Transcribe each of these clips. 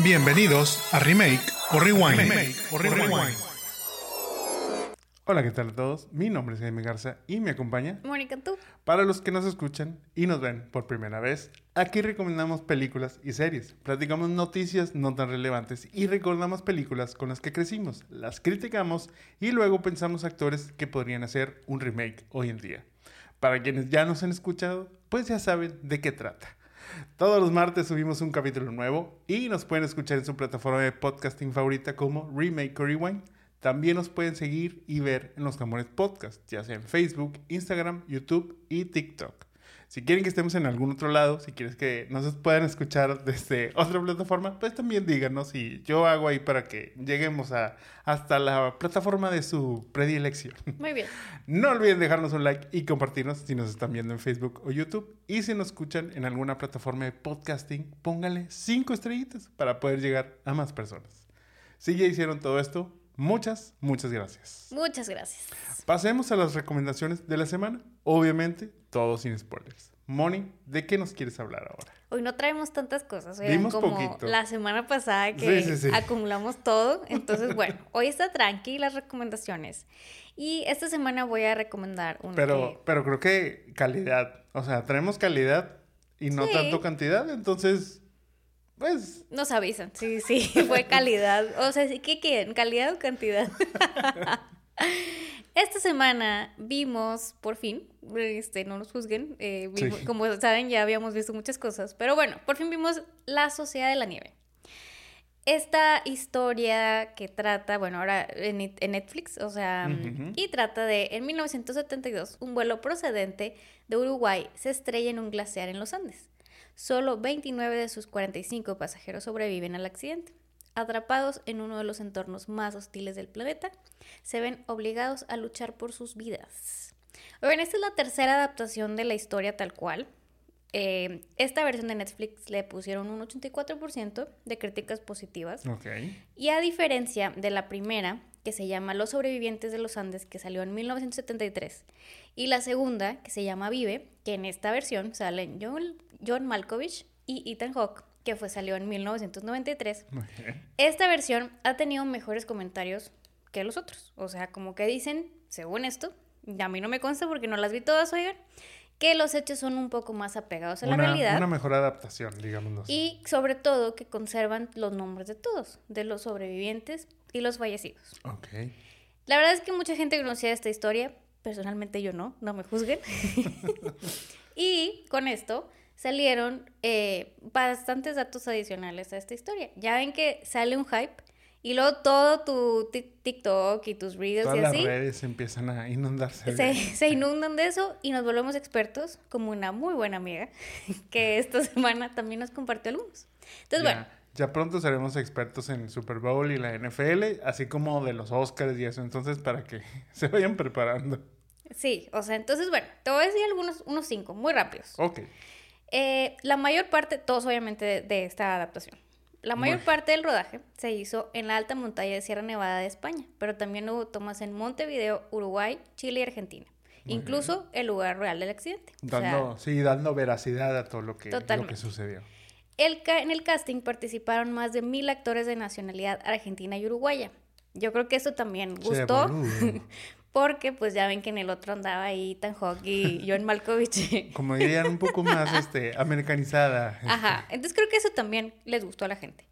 Bienvenidos a Remake o Rewind. o Rewind. Hola, ¿qué tal a todos? Mi nombre es Jaime Garza y me acompaña. Mónica, tú. Para los que nos escuchan y nos ven por primera vez, aquí recomendamos películas y series, platicamos noticias no tan relevantes y recordamos películas con las que crecimos, las criticamos y luego pensamos actores que podrían hacer un remake hoy en día. Para quienes ya nos han escuchado, pues ya saben de qué trata. Todos los martes subimos un capítulo nuevo y nos pueden escuchar en su plataforma de podcasting favorita como Remake Rewind. También nos pueden seguir y ver en los Amores Podcast, ya sea en Facebook, Instagram, YouTube y TikTok. Si quieren que estemos en algún otro lado, si quieres que nos puedan escuchar desde otra plataforma, pues también díganos y yo hago ahí para que lleguemos a, hasta la plataforma de su predilección. Muy bien. No olviden dejarnos un like y compartirnos si nos están viendo en Facebook o YouTube. Y si nos escuchan en alguna plataforma de podcasting, póngale cinco estrellitas para poder llegar a más personas. Si ya hicieron todo esto, muchas, muchas gracias. Muchas gracias. Pasemos a las recomendaciones de la semana. Obviamente, todo sin spoilers. Moni, ¿de qué nos quieres hablar ahora? Hoy no traemos tantas cosas, oigan, como poquito. la semana pasada que Sí, sí, sí. acumulamos todo. Entonces, bueno, hoy está tranqui las recomendaciones. Y esta semana voy a recomendar una Pero, que- pero creo que calidad. O sea, traemos calidad y no tanto cantidad. Entonces, pues, Nos avisan, sí, sí, fue calidad. O sea, ¿sí ¿qué quieren? ¿Calidad o cantidad? Esta semana vimos, por fin, este, no nos juzguen, eh, vimos- Sí. como saben ya habíamos visto muchas cosas, pero bueno, por fin vimos La Sociedad de la Nieve. Esta historia que trata, bueno, ahora en, Net- en Netflix, o sea, Ujú. y trata de, en 1972, un vuelo procedente de Uruguay se estrella en un glaciar en los Andes. Solo 29 de sus 45 pasajeros sobreviven al accidente. Atrapados en uno de los entornos más hostiles del planeta, se ven obligados a luchar por sus vidas. Oigan, esta es la tercera adaptación de la historia tal cual. Eh, esta versión de Netflix le pusieron un 84% de críticas positivas. ok. Y a diferencia de la primera, que se llama Los sobrevivientes de los Andes, que salió en 1973, y la segunda, que se llama Vive, que en esta versión salen John Malkovich y Ethan Hawke, que fue, salió en 1993. Muy bien. Esta versión ha tenido mejores comentarios que los otros. O sea, como que dicen, según esto, y a mí no me consta porque no las vi todas, oigan, que los hechos son un poco más apegados a la realidad. una mejor adaptación, digámoslo así. Y sobre todo que conservan los nombres de todos, de los sobrevivientes y los fallecidos. Ok. La verdad es que mucha gente conocía esta historia, personalmente yo no, no me juzguen. y con esto salieron eh, bastantes datos adicionales a esta historia. Ya ven que sale un hype y luego todo tu ti- TikTok y tus reels Todas y las así redes empiezan a inundarse. se, inundan de eso y nos volvemos expertos, como una muy buena amiga que esta semana también nos compartió algunos. Entonces, ya, bueno, ya pronto seremos expertos en Super Bowl y la NFL, así como de los Oscars y eso. Entonces, para que se vayan preparando. sí, o sea, entonces, bueno, te voy a decir algunos, unos cinco, muy rápidos. Ok. Eh, la mayor parte, todos obviamente de, de esta adaptación, la mayor parte del rodaje se hizo en la alta montaña de Sierra Nevada de España, pero también hubo tomas en Montevideo, Uruguay, Chile y Argentina, incluso el lugar real del accidente. O sea, Dando, sí, dando veracidad a todo lo que, lo que sucedió. El en el casting participaron más de mil actores de nacionalidad argentina y uruguaya. Yo creo que eso también gustó. porque pues ya ven que en el otro andaba ahí Ethan Hawke y John Malkovich. Como dirían, un poco más este, americanizada. Ajá, entonces creo que eso también les gustó a la gente.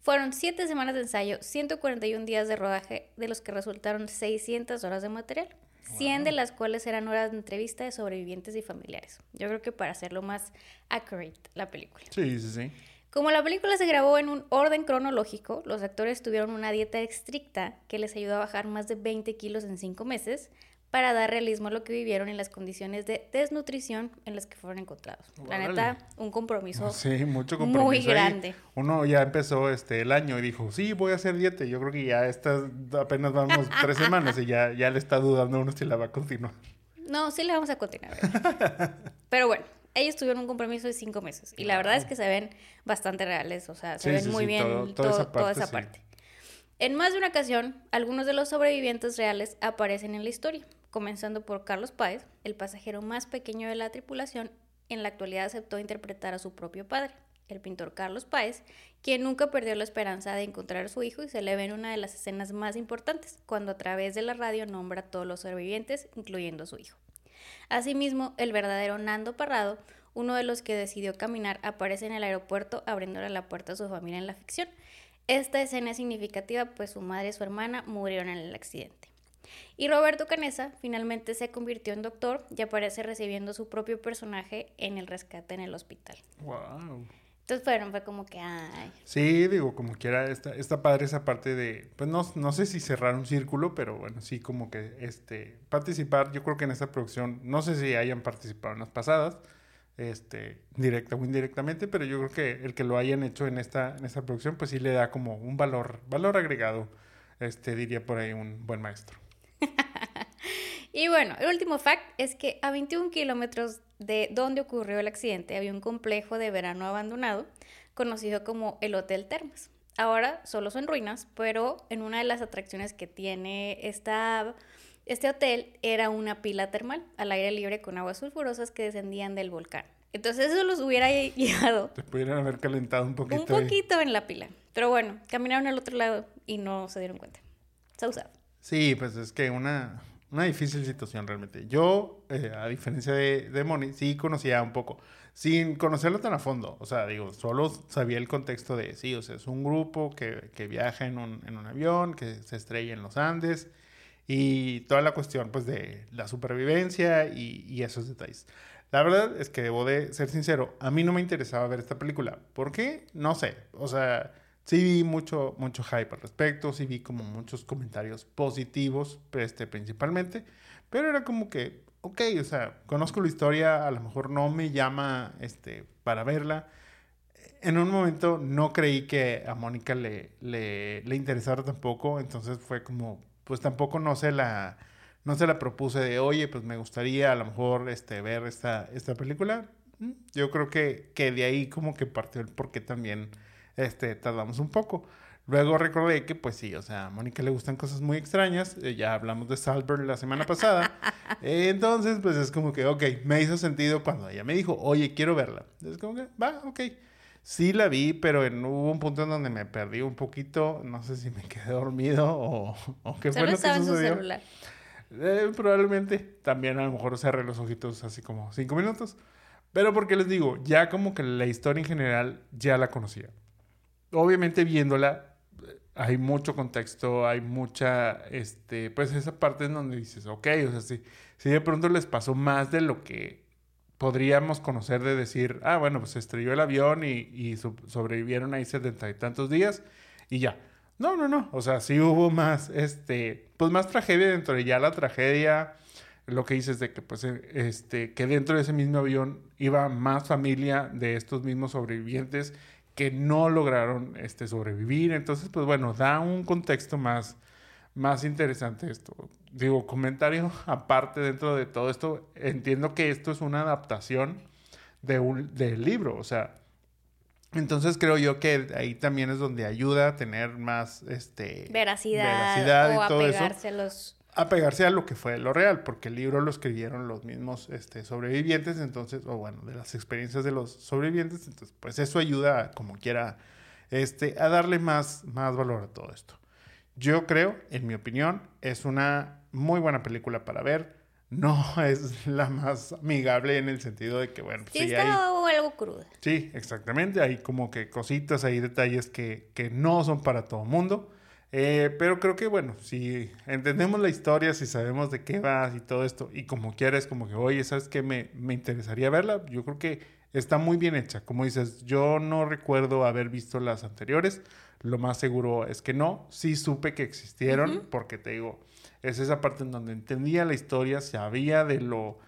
Fueron siete semanas de ensayo, 141 días de rodaje, de los que resultaron 600 horas de material, 100 de las cuales eran horas de entrevista de sobrevivientes y familiares. Yo creo que para hacerlo más accurate la película. Sí, sí, sí. Como la película se grabó en un orden cronológico, los actores tuvieron una dieta estricta que les ayudó a bajar más de 20 kilos en 5 meses para dar realismo a lo que vivieron en las condiciones de desnutrición en las que fueron encontrados. La neta, un compromiso Sí, mucho compromiso. muy ahí. grande. Uno ya empezó este, el año y dijo, sí, voy a hacer dieta. Yo creo que ya estas apenas vamos tres semanas y ya, ya le está dudando uno si la va a continuar. No, sí le vamos a continuar. Pero bueno, ellos tuvieron un compromiso de cinco meses. Y la verdad es que se ven bastante reales. O sea, se Sí, ven sí, muy sí, bien todo- toda esa toda parte, esa sí. parte. En más de una ocasión, algunos de los sobrevivientes reales aparecen en la historia, comenzando por Carlos Páez, el pasajero más pequeño de la tripulación, en la actualidad aceptó interpretar a su propio padre, el pintor Carlos Páez, quien nunca perdió la esperanza de encontrar a su hijo y se le ve en una de las escenas más importantes, cuando a través de la radio nombra a todos los sobrevivientes, incluyendo a su hijo. Asimismo, el verdadero Nando Parrado, uno de los que decidió caminar, aparece en el aeropuerto abriéndole la puerta a su familia en la ficción. Esta escena es significativa pues su madre y su hermana murieron en el accidente. Y Roberto Canesa finalmente se convirtió en doctor y aparece recibiendo su propio personaje en el rescate en el hospital. Wow. Entonces fueron, fue como que, ay. Sí, digo, como quiera, está, está padre esa parte de, pues no, no sé si cerrar un círculo, pero bueno, sí como que este, participar, yo creo que en esta producción, no sé si hayan participado en las pasadas, este, directa o indirectamente, pero yo creo que el que lo hayan hecho en esta, en esta producción, pues sí le da como un valor, valor agregado, este, diría por ahí un buen maestro. y bueno, el último fact es que a 21 kilómetros de donde ocurrió el accidente había un complejo de verano abandonado conocido como el Hotel Termas. Ahora solo son ruinas, pero en una de las atracciones que tiene esta, este hotel era una pila termal al aire libre con aguas sulfurosas que descendían del volcán. Entonces eso los hubiera llevado. Te pudieran haber calentado un poquito. Un poquito en la pila. Pero bueno, caminaron al otro lado y no se dieron cuenta. Se ha usado. Sí, pues es que una, una difícil situación realmente. Yo, eh, a diferencia de, de Moni, sí conocía un poco, sin conocerlo tan a fondo. O sea, digo, solo sabía el contexto de, sí, o sea, es un grupo que, que viaja en un, en un avión, que se estrella en los Andes y toda la cuestión, pues, de la supervivencia y, y esos detalles. La verdad es que debo de ser sincero, a mí no me interesaba ver esta película. ¿Por qué? No sé. O sea, sí vi mucho, mucho hype al respecto, sí vi como muchos comentarios positivos, este, principalmente, pero era como que, ok, o sea, conozco la historia, a lo mejor no me llama este, para verla. En un momento no creí que a Mónica le, le, le interesara tampoco, entonces fue como, pues tampoco no se la, no se la propuse de, oye, pues me gustaría a lo mejor este, ver esta, esta película. Mm, yo creo que, que de ahí como que partió el por qué también este, tardamos un poco. Luego recordé que, pues sí, o sea, a Mónica le gustan cosas muy extrañas. Eh, ya hablamos de Salberg la semana pasada. Eh, entonces, pues es como que, ok, me hizo sentido cuando ella me dijo, oye, quiero verla. Es como que, va, ok. Sí la vi, pero en, hubo un punto en donde me perdí un poquito. No sé si me quedé dormido o, o qué fue lo que sucedió. celular. Eh, probablemente también a lo mejor cerré los ojitos así como cinco minutos. Pero porque les digo, ya como que la historia en general ya la conocía obviamente viéndola, hay mucho contexto, hay mucha, este, pues esa parte en donde dices, ok, o sea, si, si de pronto les pasó más de lo que podríamos conocer de decir, ah, bueno, pues estrelló el avión y, y sobrevivieron ahí setenta y tantos días y ya. No, no, no, o sea, sí hubo más, este, pues más tragedia dentro de ya la tragedia, lo que dices de que, pues, este, que dentro de ese mismo avión iba más familia de estos mismos sobrevivientes que no lograron este, sobrevivir. Entonces, pues bueno, da un contexto más, más interesante esto. Digo, comentario aparte dentro de todo esto, entiendo que esto es una adaptación de un, del libro, o sea, entonces creo yo que ahí también es donde ayuda a tener más este veracidad, veracidad o y todo eso. A los apegarse a lo que fue lo real, porque el libro lo escribieron los mismos este, sobrevivientes, entonces, o bueno, de las experiencias de los sobrevivientes, entonces, pues eso ayuda, como quiera, este, a darle más, más valor a todo esto. Yo creo, en mi opinión, es una muy buena película para ver. No es la más amigable en el sentido de que, bueno, pues, sí, está hay, algo cruda. Sí, exactamente. Hay como que cositas, hay detalles que, que no son para todo mundo. Eh, pero creo que, bueno, si entendemos la historia, si sabemos de qué va y todo esto, y como quieres, como que, oye, ¿sabes qué? Me, me interesaría verla. Yo creo que está muy bien hecha. Como dices, yo no recuerdo haber visto las anteriores. Lo más seguro es que no. Sí supe que existieron, porque te digo, es esa parte en donde entendía la historia, sabía de lo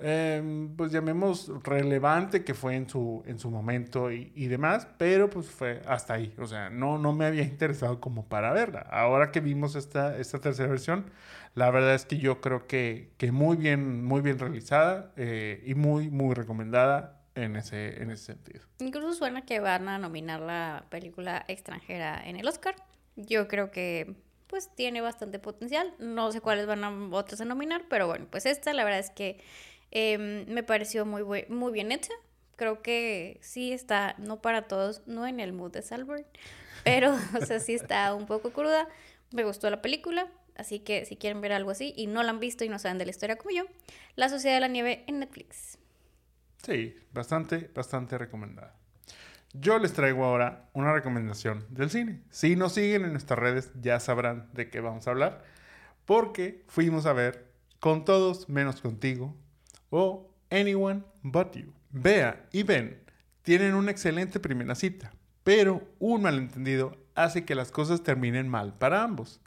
Em, pues llamemos relevante que fue en su, en su momento y, y, demás, pero pues fue hasta ahí, o sea, no, no me había interesado como para verla. Ahora que vimos esta, esta tercera versión, la verdad es que yo creo que, que muy bien, muy bien realizada eh, y muy, muy recomendada en ese, en ese sentido. Incluso suena que van a nominar la película extranjera en el Oscar. Yo creo que pues tiene bastante potencial. No sé cuáles van a otras a nominar, pero bueno, pues esta la verdad es que Em, me pareció muy, muy bien hecha. Creo que sí está, no para todos, no en el mood de Salburn, pero, o sea, sí está un poco cruda. Me gustó la película, así que si quieren ver algo así y no la han visto y no saben de la historia como yo, La Sociedad de la Nieve en Netflix. Sí, bastante, bastante recomendada. Yo les traigo ahora una recomendación del cine. Si nos siguen en nuestras redes ya sabrán de qué vamos a hablar, porque fuimos a ver Con todos menos contigo o Anyone But You. Bea y Ben tienen una excelente primera cita, pero un malentendido hace que las cosas terminen mal para ambos.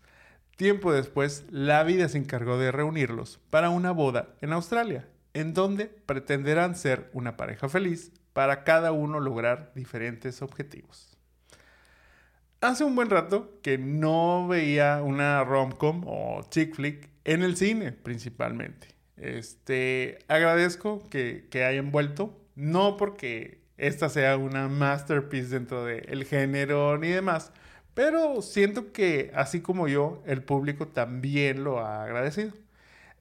Tiempo después, la vida se encargó de reunirlos para una boda en Australia, en donde pretenderán ser una pareja feliz para cada uno lograr diferentes objetivos. Hace un buen rato que no veía una rom-com o chick flick en el cine principalmente. Este, agradezco que, que hayan vuelto, no porque esta sea una masterpiece dentro del género ni demás, pero siento que así como yo, el público también lo ha agradecido.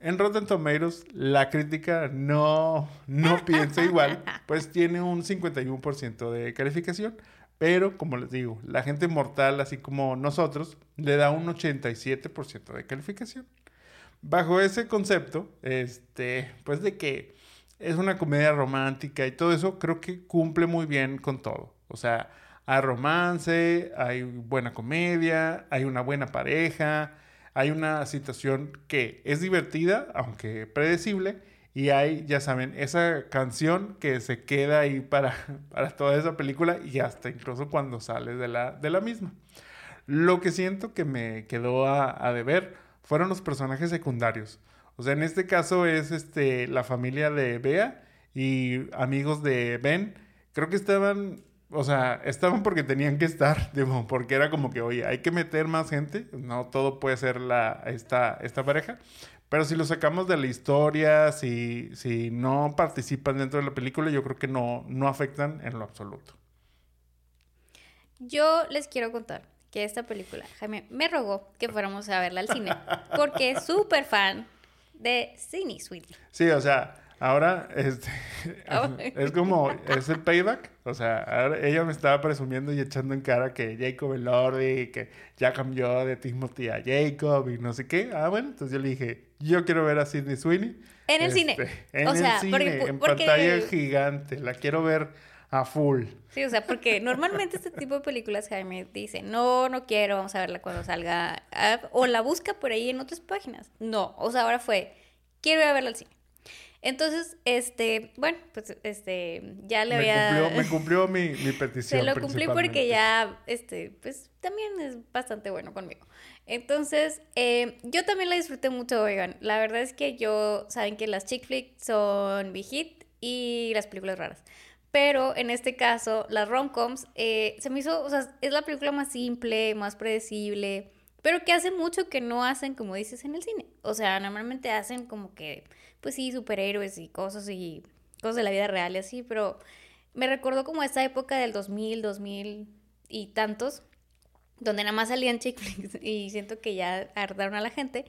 En Rotten Tomatoes, la crítica no, no piensa igual, pues tiene un 51% de calificación, pero como les digo, la gente mortal, así como nosotros, le da un 87% de calificación. Bajo ese concepto, este, pues de que es una comedia romántica y todo eso, creo que cumple muy bien con todo. O sea, hay romance, hay buena comedia, hay una buena pareja, hay una situación que es divertida, aunque predecible, y hay, ya saben, esa canción que se queda ahí para, para toda esa película y hasta incluso cuando sale de la, de la misma. Lo que siento que me quedó a, a deber fueron los personajes secundarios. O sea, en este caso es este, la familia de Bea y amigos de Ben. Creo que estaban o sea, estaban porque tenían que estar, digo, porque era como que, oye, hay que meter más gente, no todo puede ser la, esta, esta pareja, pero si lo sacamos de la historia, si, si no participan dentro de la película, yo creo que no, no afectan en lo absoluto. Yo les quiero contar que esta película, Jaime, me rogó que fuéramos a verla al cine, porque es súper fan de Cine Sweetie. Sí, o sea, Ahora, este, es como, es el payback. O sea, ahora ella me estaba presumiendo y echando en cara que Jacob Elordi, que ya cambió de Timothy a Jacob y no sé qué. Ah, bueno, entonces yo le dije, yo quiero ver a Sidney Sweeney. En el cine. Este, en el cine, en pantalla gigante. La quiero ver a full. Sí, o sea, porque normalmente este tipo de películas Jaime dice, no, no quiero, vamos a verla cuando salga. O la busca por ahí en otras páginas. No, o sea, ahora fue, quiero ir a verla al cine. Entonces, este, bueno, pues este, ya le había... me cumplió mi, mi petición. Se lo cumplí porque ya, este, pues también es bastante bueno conmigo. Entonces, eh, yo también la disfruté mucho, oigan. La verdad es que yo, saben que las chick flicks son mi hit y las películas raras. Pero en este caso, las rom-coms, eh, se me hizo, o sea, es la película más simple, más predecible, pero que hace mucho que no hacen, como dices, en el cine. O sea, normalmente hacen como que pues sí, superhéroes y cosas y cosas de la vida real y así, pero me recordó como esa época del 2000, 2000 y tantos, donde nada más salían chick flicks y siento que ya hartaron a la gente,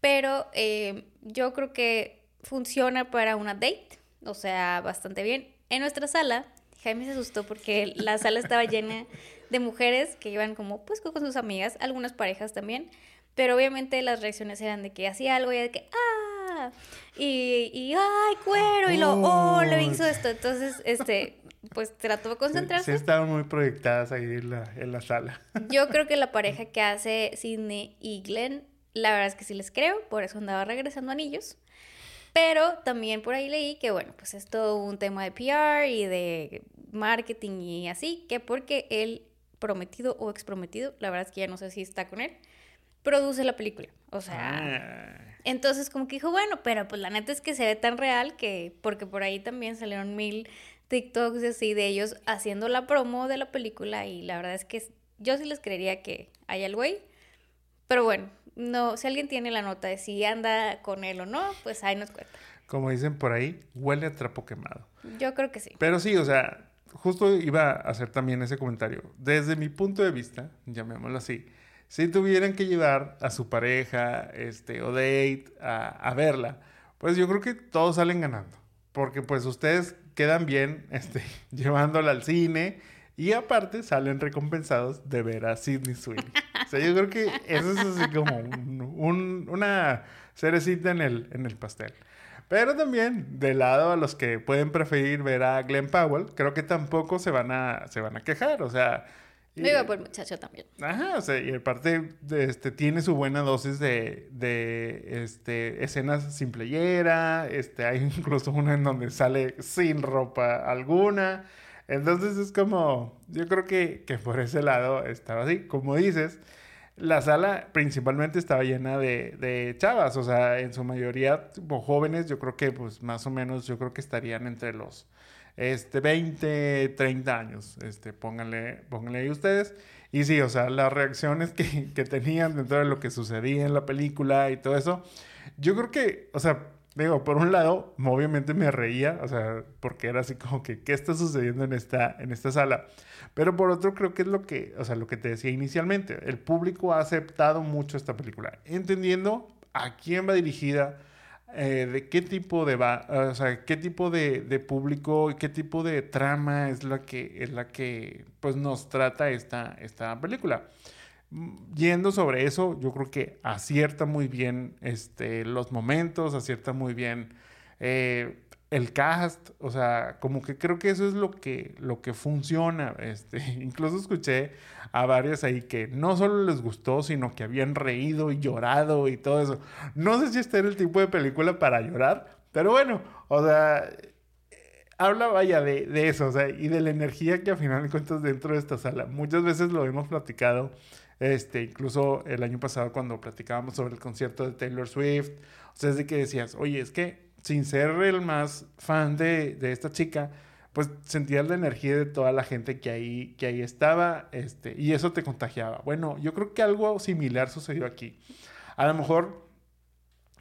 pero eh, yo creo que funciona para una date, o sea, bastante bien. En nuestra sala, Jaime se asustó porque la sala estaba llena de mujeres que iban como pues con sus amigas, algunas parejas también, pero obviamente las reacciones eran de que hacía algo y de que, ¡ah! Y, y ¡ay, cuero! Y lo, ¡oh! Lo hizo esto. Entonces, este, pues trató de concentrarse. Sí, estaban muy proyectadas ahí en la, en la sala. Yo creo que la pareja que hace Sidney y Glenn, la verdad es que sí les creo, por eso andaba regresando anillos. Pero también por ahí leí que, bueno, pues es todo un tema de PR y de marketing y así, que porque el prometido o exprometido, la verdad es que ya no sé si está con él, produce la película. O sea, ah. entonces como que dijo, bueno, pero pues la neta es que se ve tan real que, porque por ahí también salieron mil TikToks así de ellos haciendo la promo de la película y la verdad es que yo sí les creería que hay algo ahí. Pero bueno, no, si alguien tiene la nota de si anda con él o no, pues ahí nos cuenta. Como dicen por ahí, huele a trapo quemado. Yo creo que sí. Pero sí, o sea, justo iba a hacer también ese comentario. Desde mi punto de vista, llamémoslo así, si tuvieran que llevar a su pareja este, o date a, a verla, pues yo creo que todos salen ganando. Porque pues ustedes quedan bien este, llevándola al cine y aparte salen recompensados de ver a Sidney Sweeney. Sea, yo creo que eso es así como un, una cerecita en el, en el pastel. Pero también, de lado a los que pueden preferir ver a Glenn Powell, creo que tampoco se van a, se van a quejar. O sea, me iba por muchacho también. Ajá, o sea, y aparte de, este, tiene su buena dosis de, de este, escenas sin playera, este, hay incluso una en donde sale sin ropa alguna. Entonces es como, yo creo que, que por ese lado estaba así. Como dices, la sala principalmente estaba llena de, de chavas, o sea, en su mayoría jóvenes, yo creo que pues más o menos, yo creo que estarían entre los este, 20, 30 años. Este, pónganle, pónganle ahí ustedes. Y sí, o sea, las reacciones que, que tenían dentro de lo que sucedía en la película y todo eso, yo creo que, o sea, digo, por un lado, obviamente me reía, o sea, porque era así como que, ¿qué está sucediendo en esta, en esta sala? Pero por otro, creo que es lo que, o sea, lo que te decía inicialmente, el público ha aceptado mucho esta película, entendiendo a quién va dirigida, eh, de qué tipo de va, o sea, qué tipo de, de, público y qué tipo de trama es la que es la que pues nos trata esta, esta película. Mm, yendo sobre eso, yo creo que acierta muy bien este, los momentos, acierta muy bien eh, el cast, o sea, como que creo que eso es lo que, lo que funciona. Este, incluso escuché a varios ahí que no solo les gustó, sino que habían reído y llorado y todo eso. No sé si este era el tipo de película para llorar, pero bueno, o sea, habla vaya de, de eso, o sea, y de la energía que al final encuentras dentro de esta sala. Muchas veces lo hemos platicado. Este, incluso el año pasado cuando platicábamos sobre el concierto de Taylor Swift, o sea, es de que decías, oye, es que sin ser el más fan de, de esta chica, pues sentías la energía de toda la gente que ahí, que ahí estaba, este, y eso te contagiaba. Bueno, yo creo que algo similar sucedió aquí. A lo mejor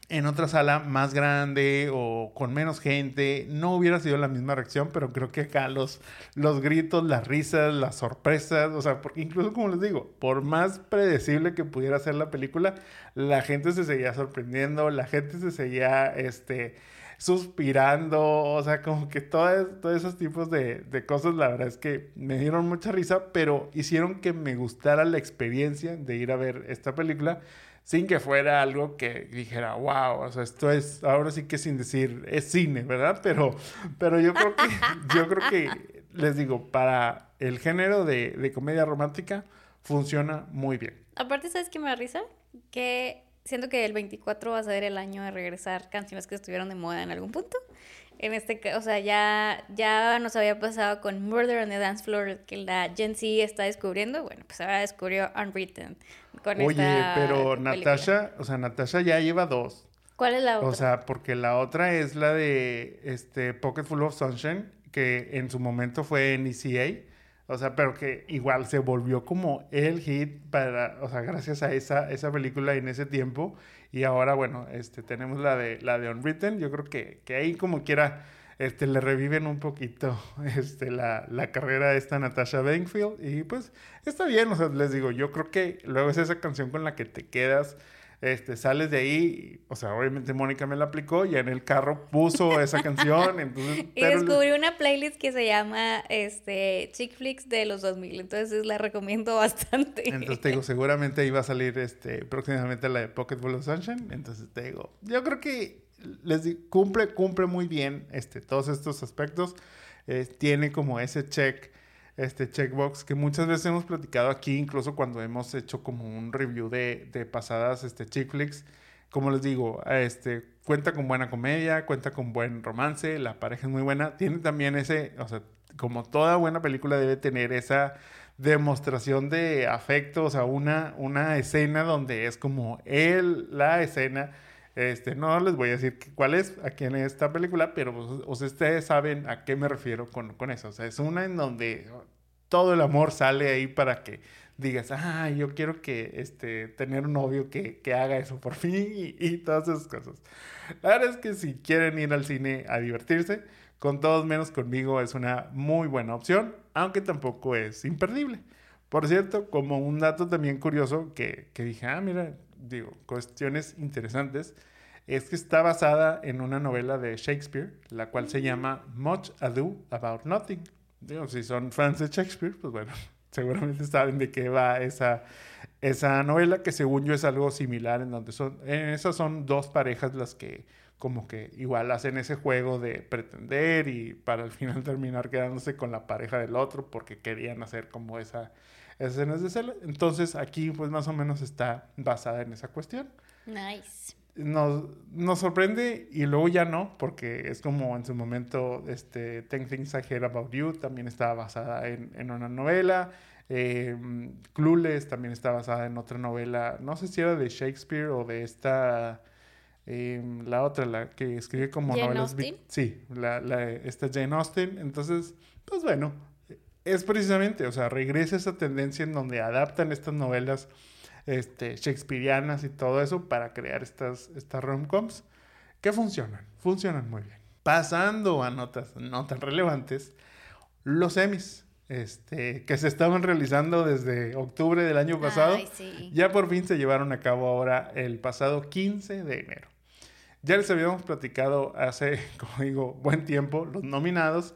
en otra sala más grande o con menos gente, no hubiera sido la misma reacción, pero creo que acá los, los gritos, las risas, las sorpresas, o sea, porque incluso como les digo, por más predecible que pudiera ser la película, la gente se seguía sorprendiendo, la gente se seguía, este, suspirando, o sea, como que todos esos tipos de, de, cosas, la verdad es que me dieron mucha risa, pero hicieron que me gustara la experiencia de ir a ver esta película sin que fuera algo que dijera, wow, o sea, esto es, ahora sí que sin decir, es cine, ¿verdad? Pero, pero yo creo que, yo creo que, les digo, para el género de, de comedia romántica, funciona muy bien. Aparte, ¿sabes qué me da risa? Que siento que el 24 va a ser el año de regresar canciones que estuvieron de moda en algún punto. En este o sea, ya, ya nos había pasado con Murder on the Dance Floor, que la Gen Z está descubriendo. Bueno, pues ahora descubrió Unwritten. Con Oye, pero Natasha, o sea, Natasha ya lleva dos. ¿Cuál es la otra? O sea, porque la otra es la de este Pocket Full of Sunshine, que en su momento fue en ECA. O sea, pero que igual se volvió como el hit para, o sea, gracias a esa, esa película en ese tiempo. Y ahora, bueno, este, tenemos la de, la de Unwritten. Yo creo que, que ahí como quiera, este, le reviven un poquito este, la, la carrera de esta Natasha Bankfield. Y pues está bien, o sea, les digo, yo creo que luego es esa canción con la que te quedas este, sales de ahí, o sea, obviamente Mónica me la aplicó y en el carro puso esa canción, entonces... y descubrí una playlist que se llama, este, Chick Flicks de los 2000, entonces la recomiendo bastante. Entonces te digo, seguramente iba a salir, este, próximamente la de Pocket Full of Sunshine, entonces te digo, yo creo que les cumple, cumple muy bien, este, todos estos aspectos, eh, tiene como ese check este checkbox que muchas veces hemos platicado aquí, incluso cuando hemos hecho como un review de, de pasadas este, chick flicks. Como les digo, este, cuenta con buena comedia, cuenta con buen romance, la pareja es muy buena. Tiene también ese, o sea, como toda buena película debe tener esa demostración de afecto, o sea, una, una escena donde es como él, la escena. Este, no les voy a decir cuál es aquí en esta película, pero pues, ustedes saben a qué me refiero con, con, eso. O sea, es una en donde todo el amor sale ahí para que digas, ah, yo quiero que este, tener un novio que, que haga eso por mí y, y, todas esas cosas. La verdad es que si quieren ir al cine a divertirse, con todos menos conmigo es una muy buena opción, aunque tampoco es imperdible. Por cierto, como un dato también curioso que, que dije, ah, mira, digo, cuestiones interesantes. es que está basada en una novela de Shakespeare, la cual se llama Much Ado About Nothing. Digo, si son fans de Shakespeare, pues bueno, seguramente saben de qué va esa, esa novela, que según yo es algo similar, en donde son, en esas son dos parejas las que como que igual hacen ese juego de pretender y para al final terminar quedándose con la pareja del otro porque querían hacer como esa escenas de celo. Entonces aquí pues más o menos está basada en esa cuestión. Nice. Nos, nos sorprende y luego ya no, porque es como en su momento este, Ten Things I Hear About You también estaba basada en, en una novela. Eh, Clueless también está basada en otra novela, no sé si era de Shakespeare o de esta, eh, la otra, la que escribe como Jane novelas. Sí, la, la, esta Jane Austen. Entonces, pues bueno, es precisamente, o sea, regresa esa tendencia en donde adaptan estas novelas este, shakespearianas y todo eso para crear estas, estas rom-coms que funcionan, funcionan muy bien. Pasando a notas no tan relevantes, los Emmys, este, que se estaban realizando desde octubre del año pasado, Ay, sí. ya por fin se llevaron a cabo ahora el pasado 15 de enero. Ya les habíamos platicado hace, como digo, buen tiempo los nominados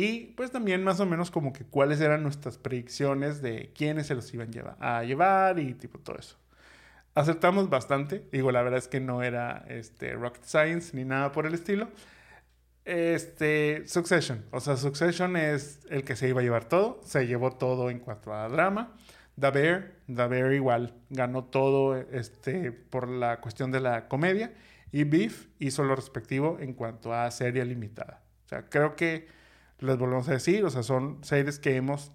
y pues también más o menos como que cuáles eran nuestras predicciones de quiénes se los iban lleva- a llevar y tipo todo eso. Acertamos bastante, digo, la verdad es que no era este, rocket science ni nada por el estilo. Este, Succession, o sea, Succession es el que se iba a llevar todo, se llevó todo en cuanto a drama. The Bear, The Bear igual ganó todo este, por la cuestión de la comedia y Beef hizo lo respectivo en cuanto a serie limitada. O sea, creo que les volvemos a decir, o sea, son series que hemos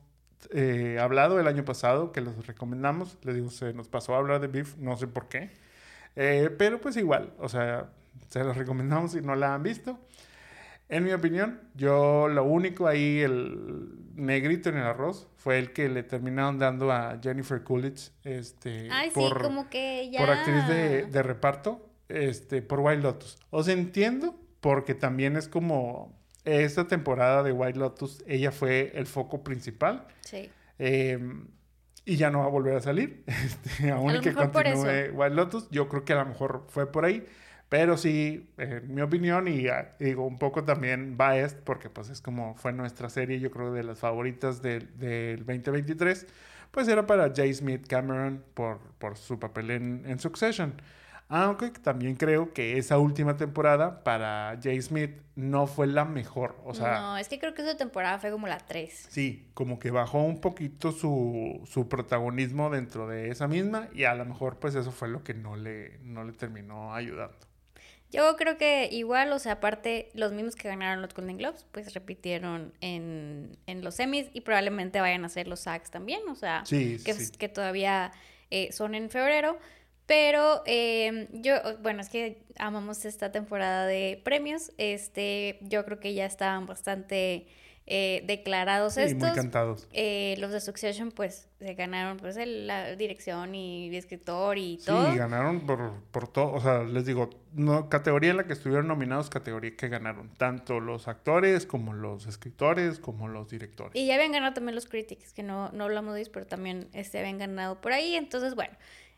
eh, hablado el año pasado, que les recomendamos. Les digo, se nos pasó a hablar de Beef, no sé por qué. Eh, pero pues igual, o sea, se los recomendamos si no la han visto. En mi opinión, yo lo único ahí, el negrito en el arroz, fue el que le terminaron dando a Jennifer Coolidge, este, Ay, sí, por, como que ya. por actriz de, de reparto, este, por White Lotus. O sea, entiendo, porque también es como esta temporada de White Lotus, ella fue el foco principal. Sí. eh, y ya no va a volver a salir. Este, aún que continúe eso. White Lotus, yo creo que a lo mejor fue por ahí. Pero sí, en mi opinión, y ah, digo un poco también biased, porque pues es como fue nuestra serie, yo creo de las favoritas del, del 2023, pues era para Jay Smith Cameron por, por su papel en, en Succession. Aunque también creo que esa última temporada para Jay Smith no fue la mejor. O sea, no, es que creo que esa temporada fue como la 3. Sí, como que bajó un poquito su, su protagonismo dentro de esa misma y a lo mejor pues eso fue lo que no le, no le terminó ayudando. Yo creo que igual, o sea, aparte, los mismos que ganaron los Golden Globes, pues repitieron en, en los semis y probablemente vayan a hacer los SAGs también, o sea, Sí, que, sí. que todavía eh, son en febrero. Pero eh, yo, bueno, es que amamos esta temporada de premios. Este, yo creo que ya estaban bastante eh, declarados Sí, muy estos. cantados. Eh, los de Succession, pues, se ganaron pues el- la dirección y escritor y todo. Sí, ganaron por, por todo, o sea, les digo, no, categoría en la que estuvieron nominados, categoría que ganaron, tanto los actores como los escritores como los directores. Y ya habían ganado también los Critics, que no, no hablamos de ellos, pero también este, habían ganado por ahí. Entonces, bueno,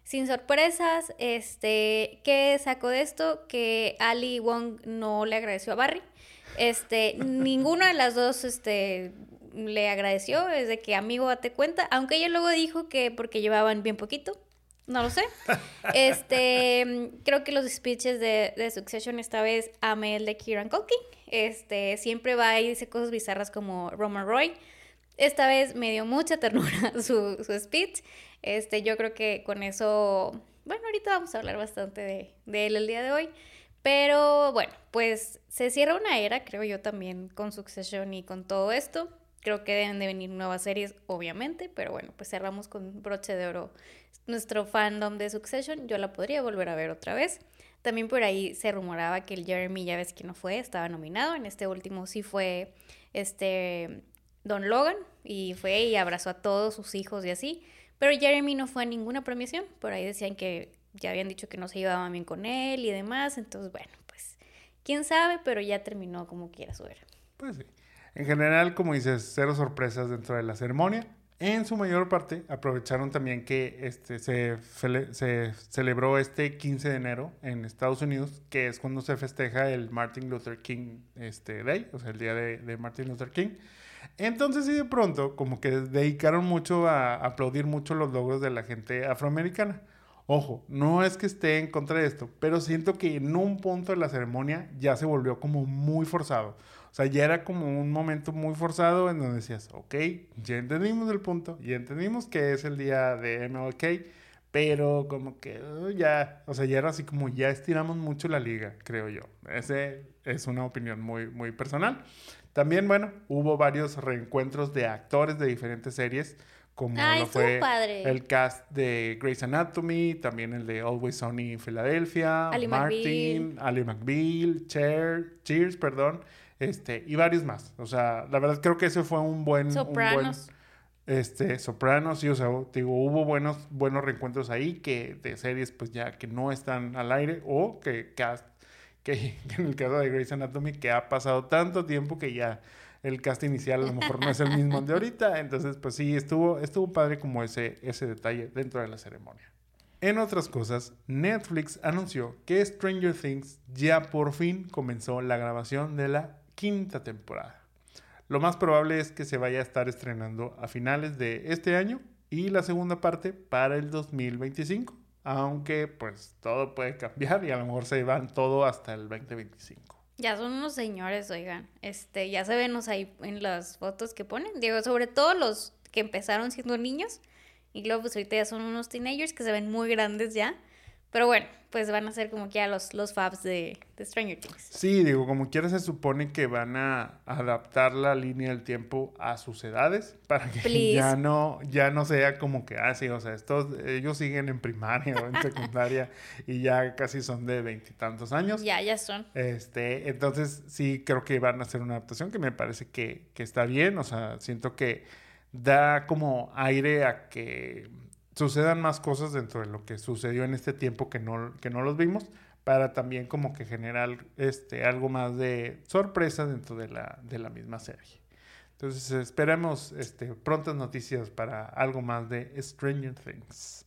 sin sorpresas, este, ¿qué sacó de esto? Que Ali Wong no le agradeció a Barry. Este, ninguna de las dos, este, le agradeció, es de que amigo date cuenta, aunque ella luego dijo que porque llevaban bien poquito, no lo sé. Este, creo que los speeches de, de Succession esta vez amé el de Kieran Culkin. Este, siempre va y dice cosas bizarras como Roman Roy. Esta vez me dio mucha ternura su, su speech. Este, yo creo que con eso, bueno, ahorita vamos a hablar bastante de, él el día de hoy. Pero bueno, pues se cierra una era, creo yo también, con Succession y con todo esto. Creo que deben de venir nuevas series, obviamente, pero bueno, pues cerramos con broche de oro nuestro fandom de Succession. Yo la podría volver a ver otra vez. También por ahí se rumoraba que el Jeremy, ya ves que no fue, estaba nominado. En este último sí fue este Don Logan y fue y abrazó a todos sus hijos y así. Pero Jeremy no fue a ninguna premiación. Por ahí decían que ya habían dicho que no se llevaban bien con él y demás. Entonces, bueno, pues quién sabe, pero ya terminó como quiera su era. Pues sí. En general, como dices, cero sorpresas dentro de la ceremonia. En su mayor parte aprovecharon también que este, se, se celebró este 15 de enero en Estados Unidos, que es cuando se festeja el Martin Luther King este, Day, o sea, el día de, de Martin Luther King. Entonces, y de pronto, como que dedicaron mucho a aplaudir mucho los logros de la gente afroamericana. Ojo, no es que esté en contra de esto, pero siento que en un punto de la ceremonia ya se volvió como muy forzado. O sea, ya era como un momento muy forzado en donde decías, ok, ya entendimos el punto, ya entendimos que es el día de MLK, pero como que uh, ya, o sea, ya era así como ya estiramos mucho la liga, creo yo. Ese es una opinión muy, muy personal. También, bueno, hubo varios reencuentros de actores de diferentes series, como Ay, lo estuvo fue padre. el cast de Grey's Anatomy, también el de Always Sunny en Filadelfia, Ali Martin, Ali McBeal, Cher, Cheers, perdón, este, y varios más. O sea, la verdad creo que ese fue un buen... un buen- Sopranos. este, Sopranos, sí, o sea, digo, hubo buenos, buenos reencuentros ahí que de series pues ya que no están al aire o que cast, que, en el caso de Grey's Anatomy que ha pasado tanto tiempo que ya el cast inicial a lo mejor no es el mismo de ahorita, entonces pues sí, estuvo, estuvo padre como ese, ese detalle dentro de la ceremonia. En otras cosas, Netflix anunció que Stranger Things ya por fin comenzó la grabación de la quinta temporada. Lo más probable es que se vaya a estar estrenando a finales de este año y la segunda parte para el 2025. Aunque pues todo puede cambiar y a lo mejor se van todo hasta el 2025. Ya son unos señores, oigan. Este, ya se ven ahí en las fotos que ponen. Digo, sobre todo los que empezaron siendo niños. Y luego, pues ahorita ya son unos teenagers que se ven muy grandes ya. Pero bueno, pues van a ser como que ya los, los fabs de, de Stranger Things. Sí, digo, como quiera se supone que van a adaptar la línea del tiempo a sus edades para que Please. ya no, ya no sea como que, ah, sí, o sea, estos, ellos siguen en primaria o en secundaria y ya casi son de veintitantos años. Ya, ya son. Este, entonces sí creo que van a hacer una adaptación que me parece que, que está bien, o sea, siento que da como aire a que sucedan más cosas dentro de lo que sucedió en este tiempo que no, que no los vimos, para también como que generar este, algo más de sorpresa dentro de la, de la misma serie. Entonces esperemos este, prontas noticias para algo más de Stranger Things.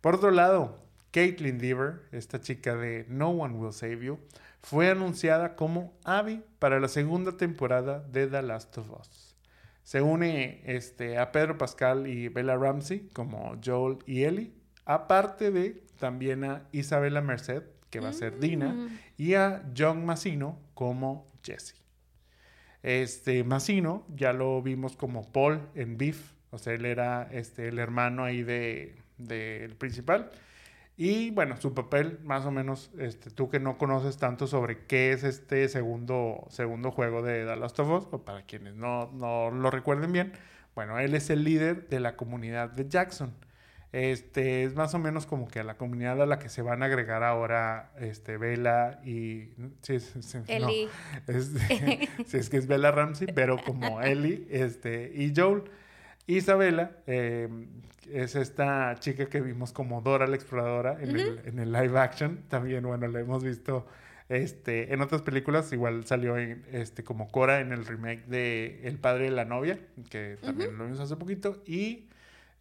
Por otro lado, Caitlin Dever, esta chica de No One Will Save You, fue anunciada como Abby para la segunda temporada de The Last of Us. Se une este, a Pedro Pascal y Bella Ramsey como Joel y Ellie, aparte de también a Isabela Merced, que va a ser Dina, Mm. y a John Massino como Jesse. Este Massino ya lo vimos como Paul en Beef, o sea, él era este, el hermano ahí de, del principal. Y bueno, su papel, más o menos, este, tú que no conoces tanto sobre qué es este segundo, segundo juego de The Last of Us, o para quienes no, no lo recuerden bien, bueno, él es el líder de la comunidad de Jackson. Este es más o menos como que a la comunidad a la que se van a agregar ahora este, Bella y. Sí, sí, sí, no, Ellie. es, sí, es que es Bella Ramsey, pero como Ellie este, y Joel. Isabela eh, es esta chica que vimos como Dora la exploradora en, el, en el live action. También, bueno, la hemos visto este, en otras películas. Igual salió en, este, como Cora en el remake de El padre de la novia, que también lo vimos hace poquito. Y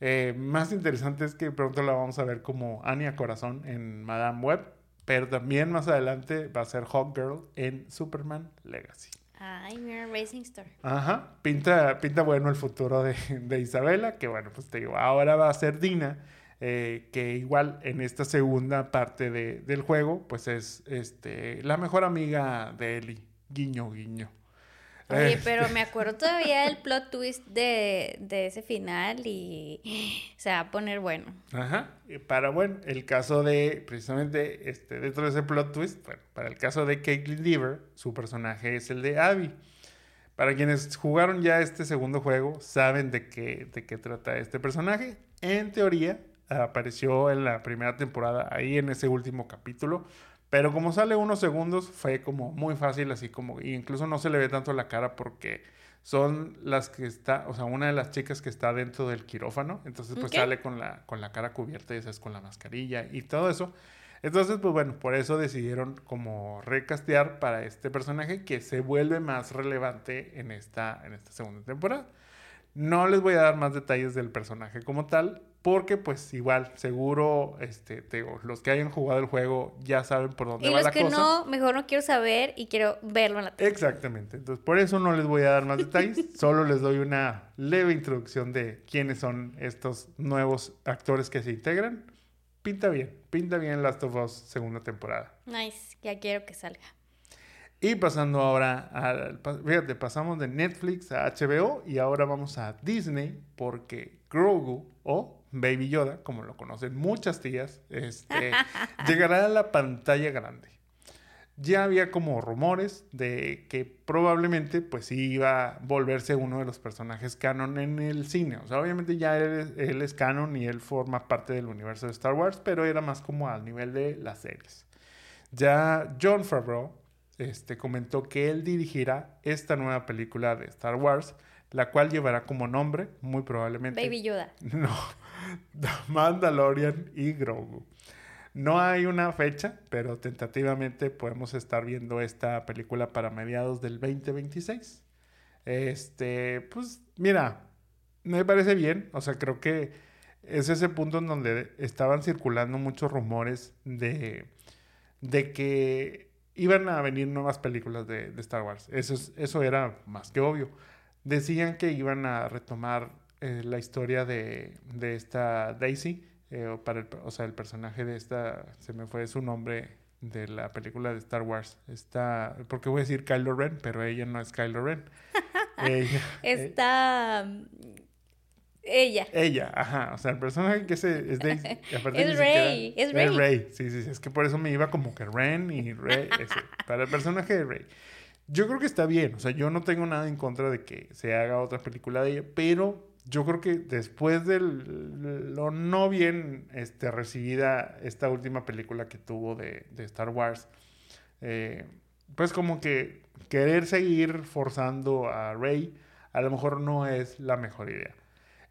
eh, más interesante es que pronto la vamos a ver como Anya Corazón en Madame Web. Pero también más adelante va a ser Hawkgirl en Superman Legacy. Ay, mira, Racing Star. Ajá, pinta, pinta bueno el futuro de, de Isabela, que bueno, pues te digo, ahora va a ser Dina, eh, que igual en esta segunda parte de- del juego, pues es este, la mejor amiga de Ellie, guiño, guiño. Oye, Eh, pero me acuerdo todavía del plot twist de, de ese final y se va a poner bueno. Ajá, y para bueno, el caso de, precisamente, este, dentro de ese plot twist, bueno, para el caso de Caitlyn Dever, su personaje es el de Abby. Para quienes jugaron ya este segundo juego, saben de qué, de qué trata este personaje. En teoría, apareció en la primera temporada, ahí en ese último capítulo. Pero como sale unos segundos, fue como muy fácil, así como, incluso no se le ve tanto la cara porque son las que está, o sea, una de las chicas que está dentro del quirófano, entonces pues sale con la, con la cara cubierta y esa es con la mascarilla y todo eso. Entonces, pues bueno, por eso decidieron como recastear para este personaje que se vuelve más relevante en esta, en esta segunda temporada. No les voy a dar más detalles del personaje como tal, porque pues igual, seguro, este, te digo, los que hayan jugado el juego ya saben por dónde Y va los la que cosa. no, mejor no quiero saber y quiero verlo en la tele. Exactamente. Entonces, por eso no les voy a dar más detalles. Solo les doy una leve introducción de quiénes son estos nuevos actores que se integran. Pinta bien, pinta bien Last of Us segunda temporada. Nice, ya quiero que salga. Y pasando ahora al... Fíjate, pasamos de Netflix a HBO y ahora vamos a Disney porque Grogu o Baby Yoda, como lo conocen muchas tías, este, llegará a la pantalla grande. Ya había como rumores de que probablemente pues iba a volverse uno de los personajes canon en el cine. O sea, obviamente ya él, él es canon y él forma parte del universo de Star Wars, pero era más como al nivel de las series. Ya John Favreau este, comentó que él dirigirá esta nueva película de Star Wars, la cual llevará como nombre, muy probablemente, Baby Yoda. no, Mandalorian y Grogu. No hay una fecha, pero tentativamente podemos estar viendo esta película para mediados del 2026. Este, pues mira, me parece bien, o sea, creo que es ese punto en donde estaban circulando muchos rumores de, de que iban a venir nuevas películas de, de Star Wars. Eso, es- eso era más que obvio. Decían que iban a retomar eh, la historia de, de esta Daisy, eh, o, para el, o sea, el personaje de esta, se me fue su nombre de la película de Star Wars. Esta, porque voy a decir Kylo Ren, pero ella no es Kylo Ren. ella, Está. mm, Ella. ella, ajá, o sea, el personaje que se, es Daisy. Es Rey, es Rey. Rey, sí, sí, sí, es que por eso me iba como que Ren y Rey, ese, para el personaje de Rey. Yo creo que está bien, o sea, yo no tengo nada en contra de que se haga otra película de ella, pero yo creo que después de lo no bien este, recibida esta última película que tuvo de, Star Wars, eh, pues como que querer seguir forzando a Rey a lo mejor no es la mejor idea.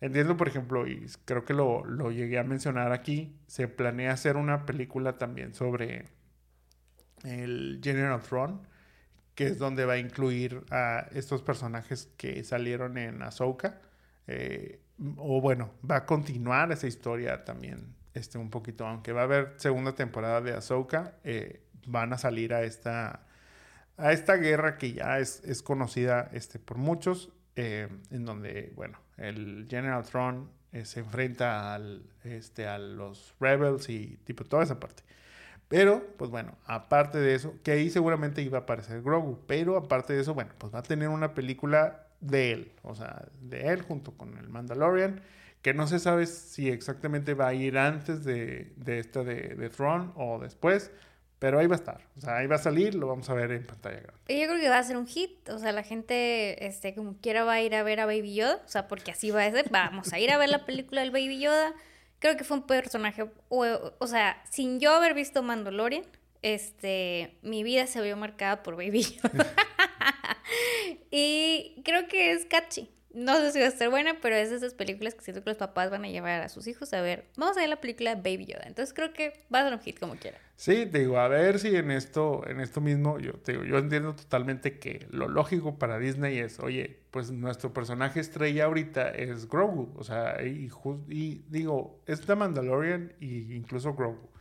Entiendo, por ejemplo, y creo que lo, lo llegué a mencionar aquí, se planea hacer una película también sobre el General Throne, que es donde va a incluir a estos personajes que salieron en Ahsoka. Eh, o bueno, va a continuar esa historia también este, un poquito, aunque va a haber segunda temporada de Ahsoka, eh, van a salir a esta, a esta guerra que ya es, es conocida este, por muchos, eh, en donde, bueno, el General Throne se enfrenta al, este, a los Rebels y tipo toda esa parte. Pero, pues bueno, aparte de eso, que ahí seguramente iba a aparecer Grogu, pero aparte de eso, bueno, pues va a tener una película de él, o sea, de él junto con el Mandalorian, que no se sabe si exactamente va a ir antes de, de esta de, de Throne o después, pero ahí va a estar, o sea, ahí va a salir, lo vamos a ver en pantalla grande. Yo creo que va a ser un hit, o sea, la gente, este, como quiera va a ir a ver a Baby Yoda, o sea, porque así va a ser, vamos a ir a ver la película del Baby Yoda. Creo que fue un personaje, o, o sea, sin yo haber visto Mandalorian, este, mi vida se vio marcada por Baby Yoda. y creo que es catchy. No sé si va a estar buena, pero es de esas películas que siento que los papás van a llevar a sus hijos a ver. Vamos a ver la película Baby Yoda. Entonces creo que va a ser un hit como quiera. Sí, te digo, a ver si en esto, en esto mismo, yo te digo, yo entiendo totalmente que lo lógico para Disney es, oye, pues nuestro personaje estrella ahorita es Grogu, o sea, y, y digo, es The Mandalorian y incluso Grogu.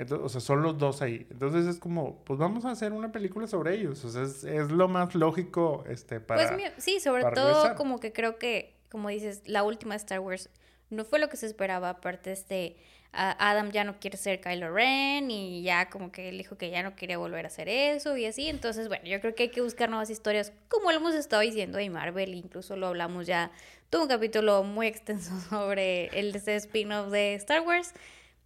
Entonces, o sea, son los dos ahí. Entonces es como, pues vamos a hacer una película sobre ellos. O sea, es, es lo más lógico este, para... Pues mi- sí, sobre todo regresar. como que creo que, como dices, la última de Star Wars no fue lo que se esperaba. Aparte, este, Adam ya no quiere ser Kylo Ren y ya como que él dijo que ya no quería volver a hacer eso y así. Entonces, bueno, yo creo que hay que buscar nuevas historias, como lo hemos estado diciendo de Marvel, incluso lo hablamos ya. Tuvo un capítulo muy extenso sobre el este spin-off de Star Wars.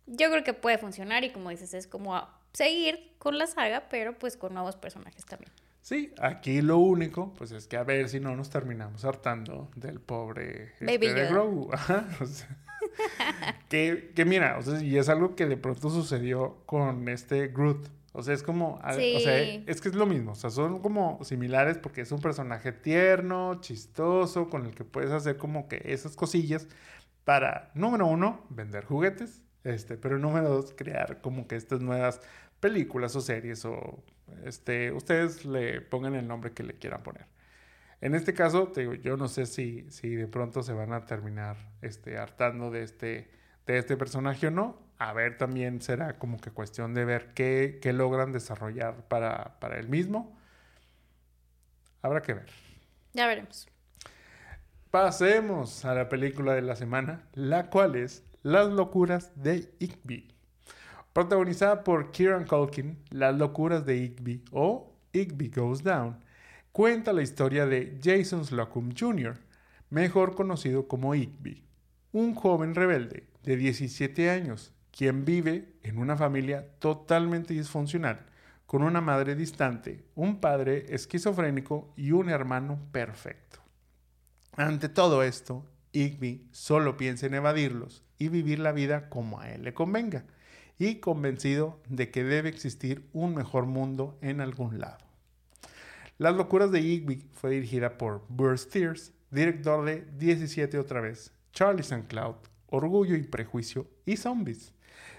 Yo creo que puede funcionar y como dices, es como a seguir con la saga, pero pues con nuevos personajes también. Sí, aquí lo único, pues es que a ver si no nos terminamos hartando del pobre este, Baby de Yoda. Grogu. Ajá, o sea, que, que mira, o sea, y es algo que de pronto sucedió con este Groot. O sea, es como, a- o sea, Sí. es que es lo mismo, o sea, son como similares porque es un personaje tierno, chistoso, con el que puedes hacer como que esas cosillas para, número uno, vender juguetes, este, pero número dos, crear como que estas nuevas películas o series o, este, ustedes le pongan el nombre que le quieran poner. En este caso, te digo, yo no sé si, si de pronto se van a terminar este, hartando de este, de este personaje o no. A ver, también será como que cuestión de ver qué, qué logran desarrollar para, para él mismo. Habrá que ver. Ya veremos. Pasemos a la película de la semana, la cual es Las locuras de Igby. Protagonizada por Kieran Culkin, Las locuras de Igby o Igby Goes Down, cuenta la historia de Jason Slocum Jr., mejor conocido como Igby, un joven rebelde de 17 años, quien vive en una familia totalmente disfuncional, con una madre distante, un padre esquizofrénico y un hermano perfecto. Ante todo esto, Igby solo piensa en evadirlos y vivir la vida como a él le convenga, y convencido de que debe existir un mejor mundo en algún lado. Las locuras de Igby fue dirigida por Bruce Steers, director de 17 otra vez, Charlie St. Cloud, Orgullo y Prejuicio y Zombies,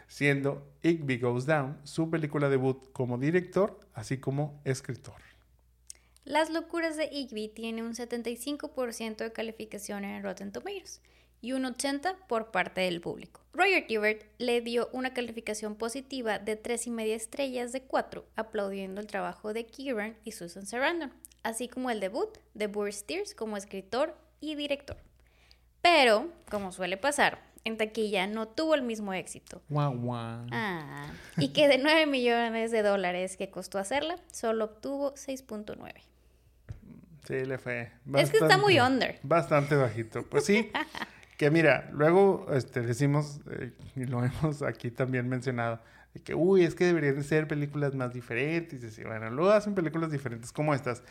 siendo Igby Goes Down su película debut como director, así como escritor. Las locuras de Igby tiene un 75% de calificación en Rotten Tomatoes y un 80% por parte del público. Roger Ebert le dio una calificación positiva de 3,5 estrellas de 4, aplaudiendo el trabajo de Kieran y Susan Sarandon, así como el debut de Bruce Steers como escritor y director. Pero, como suele pasar, en taquilla no tuvo el mismo éxito. Guau, guau. Ah, y que de 9 millones de dólares que costó hacerla, solo obtuvo 6.9. Sí, le fue. Es que está muy under. Bastante bajito. Pues sí, que mira, luego este, decimos, eh, y lo hemos aquí también mencionado, de que, uy, es que deberían de ser películas más diferentes. Y así, bueno, luego hacen películas diferentes como estas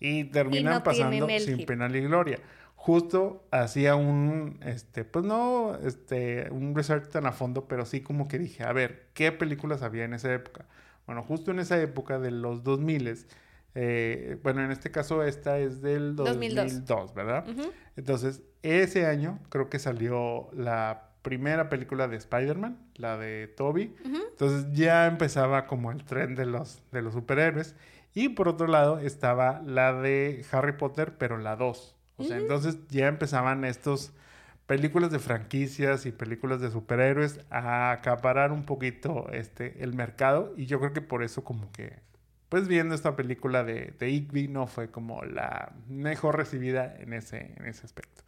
y terminan no pasando sin hit. pena ni gloria. Justo hacía un, este, pues no, este, un research tan a fondo, pero sí como que dije, a ver, ¿qué películas había en esa época? Bueno, justo en esa época de los 2000 eh, bueno, en este caso esta es del 2002. 2002, ¿verdad? Entonces, ese año creo que salió la primera película de Spider-Man, la de Toby. Entonces ya empezaba como el tren de los, de los superhéroes. Y por otro lado estaba la de Harry Potter, pero la 2. O sea, entonces ya empezaban estos películas de franquicias y películas de superhéroes a acaparar un poquito este, el mercado. Y yo creo que por eso como que, pues viendo esta película de, de Igby no fue como la mejor recibida en ese, en ese aspecto.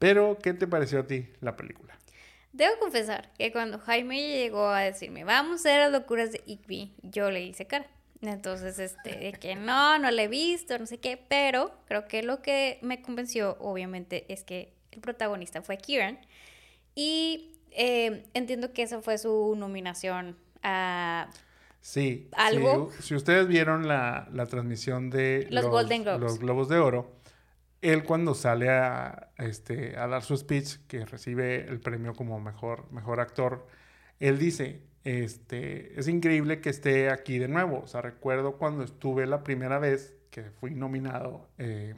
Pero, ¿qué te pareció a ti la película? Debo confesar que cuando Jaime llegó a decirme, vamos a hacer las locuras de Igby, yo le hice cara. Entonces, este, de que no, no la he visto, no sé qué, pero creo que lo que me convenció, obviamente, es que el protagonista fue Kieran. Y eh, entiendo que esa fue su nominación a... Sí. ¿Algo? Si, si ustedes vieron la, la transmisión de Los Golden Globes. los Globos de Oro, él cuando sale a, este, a dar su speech, que recibe el premio como mejor, mejor actor, él dice, este, es increíble que esté aquí de nuevo. O sea, recuerdo cuando estuve la primera vez que fui nominado, eh,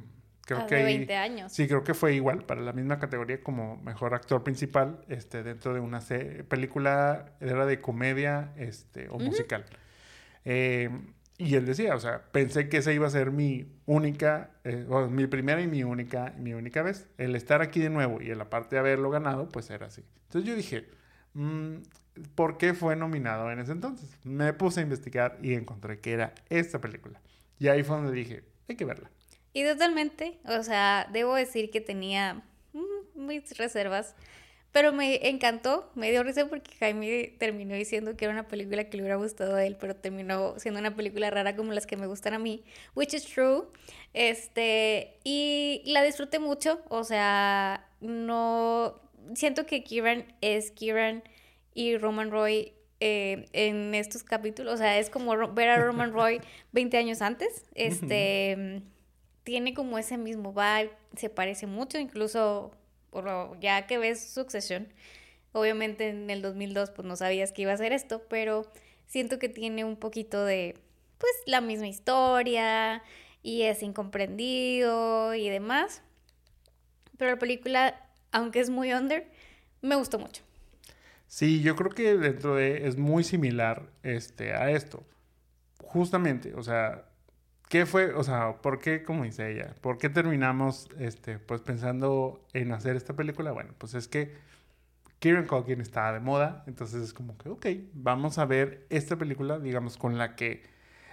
creo hace que... ahí- 20 años. Sí, creo que fue igual, para la misma categoría como mejor actor principal, este, dentro de una película, era de comedia, este, o musical. Eh, y él decía, o sea, pensé que esa iba a ser mi única, eh, o mi primera y mi única, mi única vez. El estar aquí de nuevo y en la parte de haberlo ganado, pues era así. Entonces yo dije, mm, ¿por qué fue nominado en ese entonces? Me puse a investigar y encontré que era esta película. Y ahí fue donde dije, hay que verla. Y totalmente, o sea, debo decir que tenía mm, mis reservas, pero me encantó, me dio risa porque Jaime terminó diciendo que era una película que le hubiera gustado a él, pero terminó siendo una película rara como las que me gustan a mí, which is true. Este, y la disfruté mucho, o sea, no siento que Kieran es Kieran y Roman Roy eh, en estos capítulos, o sea, es como ver a Roman Roy 20 años antes, este tiene como ese mismo vibe, se parece mucho, incluso por lo- ya que ves Succession, obviamente en el 2002 pues no sabías que iba a ser esto, pero siento que tiene un poquito de pues la misma historia y es incomprendido y demás. Pero la película, aunque es muy under, me gustó mucho. Sí, yo creo que dentro de es muy similar este, a esto. Justamente, o sea, ¿qué fue? O sea, ¿por qué, como dice ella, por qué terminamos, este, pues pensando en hacer esta película? Bueno, pues es que Kieran Culkin estaba de moda, entonces es como que, ok, vamos a ver esta película, digamos, con la que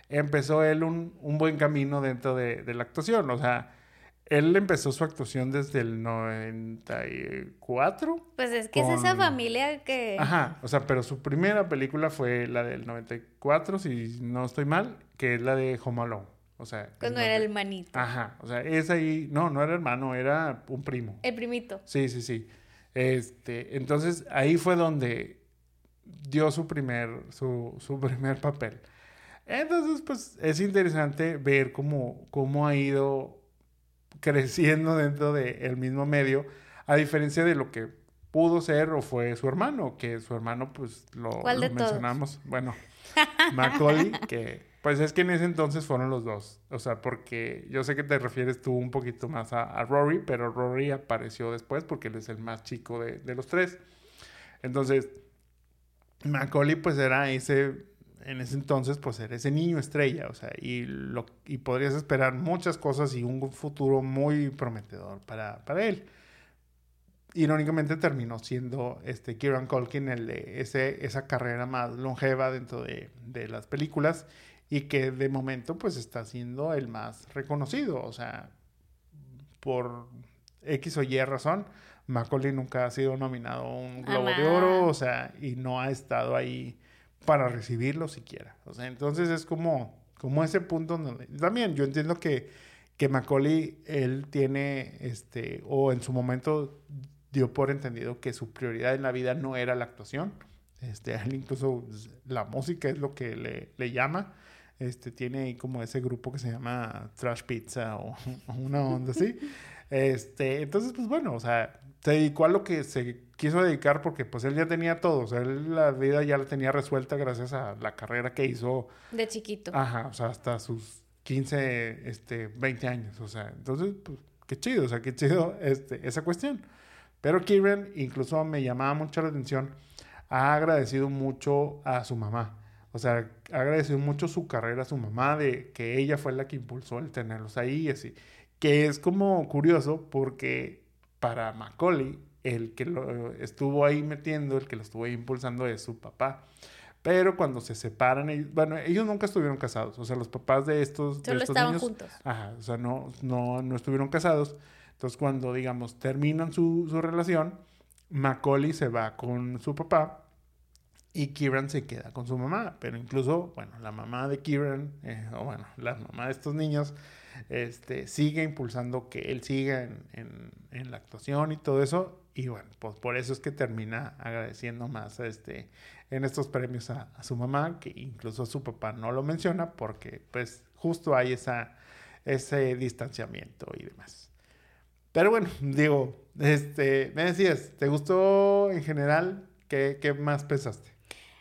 empezó él un, un buen camino dentro de, de la actuación, o sea él empezó su actuación desde el 94. Pues es que es esa familia que... Ajá, o sea, pero su primera película fue la del 94, si no estoy mal, que es la de Home Alone. O sea... Cuando era el hermanito. Ajá, o sea, es ahí... No, no era hermano, era un primo. El primito. Sí, sí, sí. Este, entonces ahí fue donde dio su primer, su, su primer papel. Entonces, pues es interesante ver cómo, cómo ha ido creciendo dentro del mismo medio, a diferencia de lo que pudo ser o fue su hermano, que su hermano pues lo, mencionamos, bueno, Macaulay, que pues es que en ese entonces fueron los dos, o sea, porque yo sé que te refieres tú un poquito más a, Rory, pero Rory apareció después porque él es el más chico de, los tres. Entonces, Macaulay pues era ese en ese entonces, pues era ese niño estrella, o sea, y, lo, y podrías esperar muchas cosas y un futuro muy prometedor para, para él. Irónicamente terminó siendo este Kieran Culkin el de ese, esa carrera más longeva dentro de, de las películas y que de momento pues está siendo el más reconocido, o sea, por X o Y razón, Macaulay nunca ha sido nominado a un Globo de Oro, o sea, y no ha estado ahí para recibirlo siquiera. O sea, entonces es como, como ese punto donde también yo entiendo que, que Macaulay, él tiene, este, o en su momento dio por entendido que su prioridad en la vida no era la actuación. Este, él incluso la música es lo que le, le llama. Este, tiene ahí como ese grupo que se llama Trash Pizza o, o una onda así. Este, entonces, pues bueno, o sea, se dedicó a lo que se quiso dedicar porque pues él ya tenía todo, o sea, él la vida ya la tenía resuelta gracias a la carrera que hizo. De chiquito. Ajá, o sea, hasta sus 15, este, 20 años, o sea, entonces, pues, qué chido, o sea, qué chido este, esa cuestión. Pero Kieran incluso me llamaba mucho la atención, ha agradecido mucho a su mamá. O sea, ha agradecido mucho su carrera a su mamá, de que ella fue la que impulsó el tenerlos ahí y así. Que es como curioso porque para Macaulay, el que lo estuvo ahí metiendo, el que lo estuvo ahí impulsando es su papá. Pero cuando se separan, bueno, ellos nunca estuvieron casados. O sea, los papás de estos, Solo estaban juntos. Ajá, o sea, no, no, no estuvieron casados. Entonces, cuando, digamos, terminan su, su relación, Macaulay se va con su papá y Kieran se queda con su mamá. Pero incluso, bueno, la mamá de Kieran, eh, o bueno, la mamá de estos niños, este, sigue impulsando que él siga en, en, la actuación y todo eso. Y bueno, pues por eso es que termina agradeciendo más a este, en estos premios a, su mamá, que incluso su papá no lo menciona porque pues justo hay esa, ese distanciamiento y demás. Pero bueno, digo, este, me decías, ¿te gustó en general? ¿Qué, qué más pensaste?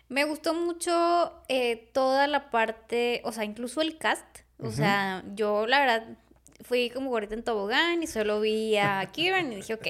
Me gustó mucho eh, toda la parte, o sea, incluso el cast. O sea, yo la verdad fui como gorrita en tobogán y solo vi a Kieran y dije, ok.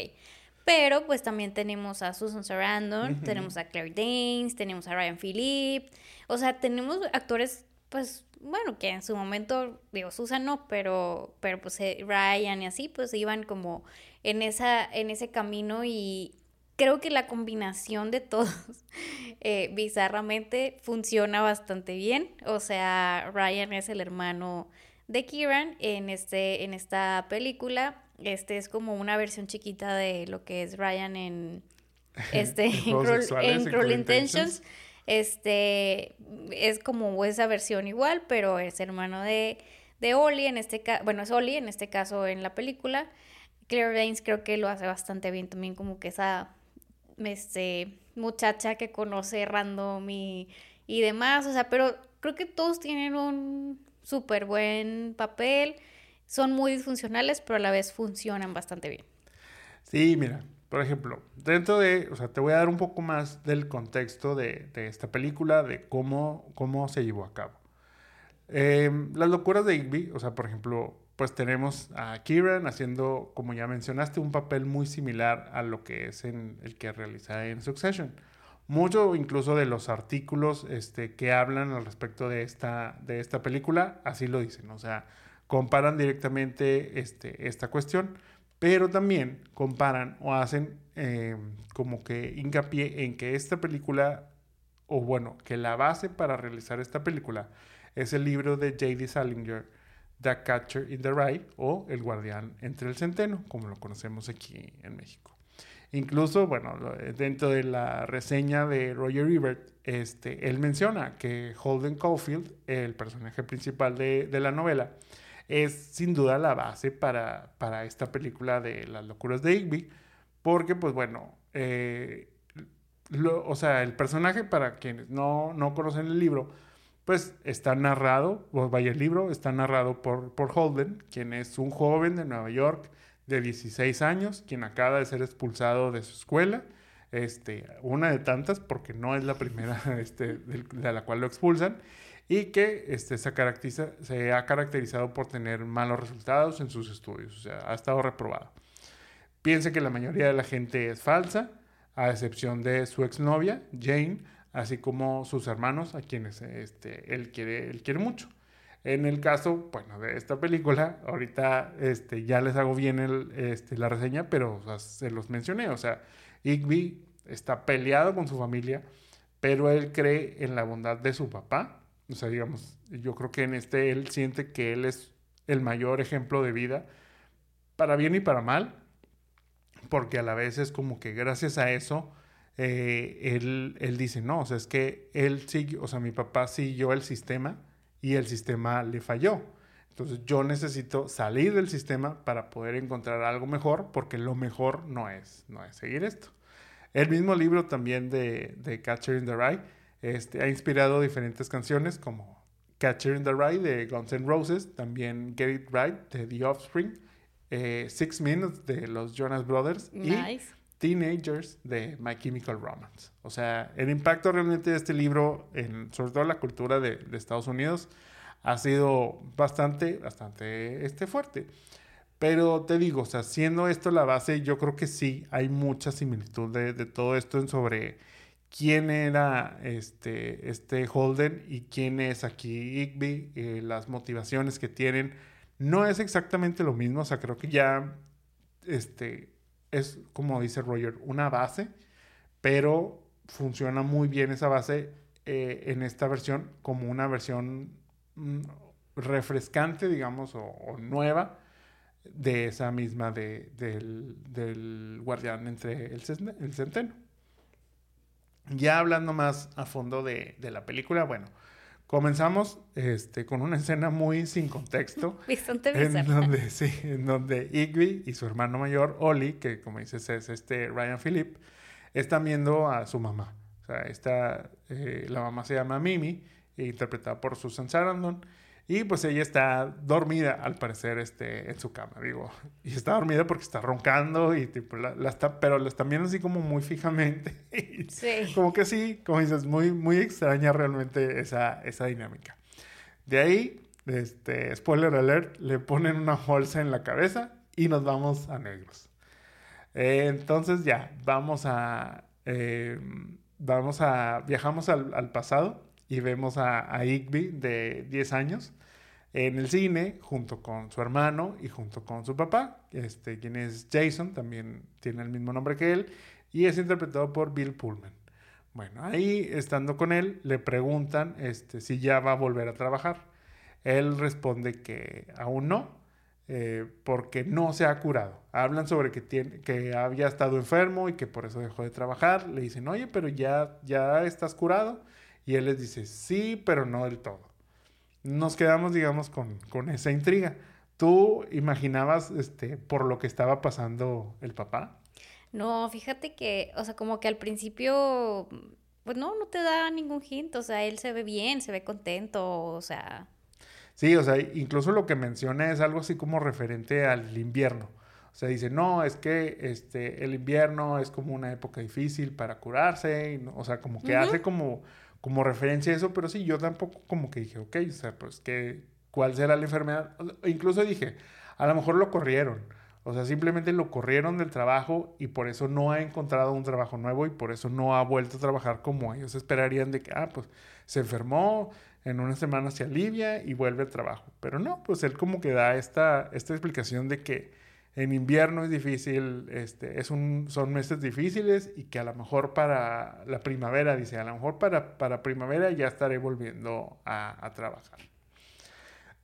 Pero pues también tenemos a Susan Sarandon, tenemos a Claire Danes, tenemos a Ryan Phillip. O sea, tenemos actores, pues, bueno, que en su momento, digo, Susan no, pero, pero pues eh, Ryan y así, pues iban como en, esa, en ese camino y creo que la combinación de todos, eh, bizarramente, funciona bastante bien. O sea, Ryan es el hermano de Kieran en, este, en esta película. Este es como una versión chiquita de lo que es Ryan en, este, en, Cruel, Intentions. Este es como esa versión igual, pero es hermano de, de Oli en este caso, bueno, es Oli en este caso en la película. Claire Danes creo que lo hace bastante bien también, como que esa este, muchacha que conoce random y, y demás, o sea, pero creo que todos tienen un súper buen papel, son muy disfuncionales, pero a la vez funcionan bastante bien. Sí, mira, por ejemplo, dentro de, o sea, te voy a dar un poco más del contexto de, de esta película, de cómo, cómo se llevó a cabo. Em, las locuras de Igby, o sea, por ejemplo, pues tenemos a Kieran haciendo, como ya mencionaste, un papel muy similar a lo que es en el que realiza en Succession. Mucho incluso de los artículos este, que hablan al respecto de esta, de esta película, así lo dicen. O sea, comparan directamente este, esta cuestión, pero también comparan o hacen eh, como que hincapié en que esta película, o bueno, que la base para realizar esta película es el libro de J.D. Salinger, The Catcher in the Rye, o El Guardián entre el Centeno, como lo conocemos aquí en México. Incluso, bueno, dentro de la reseña de Roger Ebert, este, él menciona que Holden Caulfield, el personaje principal de, de la novela, es sin duda la base para, para, esta película de Las locuras de Igby, porque, pues bueno, eh, o sea, el personaje, para quienes no, no conocen el libro, pues está narrado, o vaya el libro, está narrado por, por Holden, quien es un joven de Nueva York, de 16 años, quien acaba de ser expulsado de su escuela, este, una de tantas, porque no es la primera este, de la cual lo expulsan, y que este, se, caracteriza, se ha caracterizado por tener malos resultados en sus estudios, o sea, ha estado reprobado. Piensa que la mayoría de la gente es falsa, a excepción de su exnovia, Jane, así como sus hermanos, a quienes este, él, quiere, él quiere mucho. En el caso, bueno, de esta película, ahorita este, ya les hago bien el, este, la reseña, pero se los mencioné. O sea, Igby está peleado con su familia, pero él cree en la bondad de su papá. O sea, digamos, yo creo que en este él siente que él es el mayor ejemplo de vida, para bien y para mal, porque a la vez es como que gracias a eso, eh, él, él dice, no, o sea, es que él siguió, o sea, mi papá siguió el sistema y el sistema le falló. Entonces yo necesito salir del sistema para poder encontrar algo mejor, porque lo mejor no es, no es seguir esto. El mismo libro también de, de Catcher in the Rye este, ha inspirado diferentes canciones como Catcher in the Rye de Guns N' Roses, también Get It Right de The Offspring, eh, Six Minutes de los Jonas Brothers nice. Teenagers de My Chemical Romance. O sea, el impacto realmente de este libro, en, sobre todo en la cultura de, de, Estados Unidos, ha sido bastante, bastante este, fuerte. Pero te digo, o sea, siendo esto la base, yo creo que sí hay mucha similitud de, de todo esto en sobre quién era este, este Holden y quién es aquí Igby, eh, las motivaciones que tienen. No es exactamente lo mismo, o sea, creo que ya este, es, como dice Roger, una base, pero funciona muy bien esa base eh, en esta versión como una versión mm, refrescante, digamos, o, nueva de esa misma de, del, del, guardián entre el, el, centeno. Ya hablando más a fondo de, de la película, bueno, Comenzamos este, con una escena muy sin contexto. Bastante en donde, sí, en donde Igby y su hermano mayor, Oli, que como dices es este Ryan Phillip, están viendo a su mamá. O sea, esta, eh, la mamá se llama Mimi, interpretada por Susan Sarandon. Y pues ella está dormida, al parecer, este, en su cama, digo. Y está dormida porque está roncando y tipo, la, la está, pero la están viendo así como muy fijamente. Sí. Como que sí, como dices, muy, muy extraña realmente esa, esa dinámica. De ahí, este, spoiler alert, le ponen una bolsa en la cabeza y nos vamos a negros. Eh, entonces ya, vamos a, eh, vamos a, viajamos al, al pasado y vemos a, a Igby de 10 años en el cine junto con su hermano y junto con su papá, este, quien es Jason, también tiene el mismo nombre que él, y es interpretado por Bill Pullman. Bueno, ahí estando con él, le preguntan este, si ya va a volver a trabajar. Él responde que aún no, eh, porque no se ha curado. Hablan sobre que, tiene, que había estado enfermo y que por eso dejó de trabajar. Le dicen, oye, pero ya, ya estás curado. Y él les dice, sí, pero no del todo nos quedamos, digamos, con, con esa intriga. ¿Tú imaginabas este, por lo que estaba pasando el papá? No, fíjate que, o sea, como que al principio, pues no, no te da ningún hint, o sea, él se ve bien, se ve contento, o sea... Sí, o sea, incluso lo que menciona es algo así como referente al invierno. O sea, dice, no, es que este, el invierno es como una época difícil para curarse, y, o sea, como que uh -huh. hace como como referencia a eso, pero sí, yo tampoco como que dije, ok, o sea, pues que, ¿cuál será la enfermedad? Incluso dije, a lo mejor lo corrieron, O sea, simplemente lo corrieron del trabajo y por eso no ha encontrado un trabajo nuevo y por eso no ha vuelto a trabajar como ellos esperarían de que, ah, pues se enfermó, en una semana se alivia y vuelve al trabajo. Pero no, pues él como que da esta, esta explicación de que en invierno es difícil, este, es un, son meses difíciles y que a lo mejor para la primavera, dice, a lo mejor para, para primavera ya estaré volviendo a, trabajar.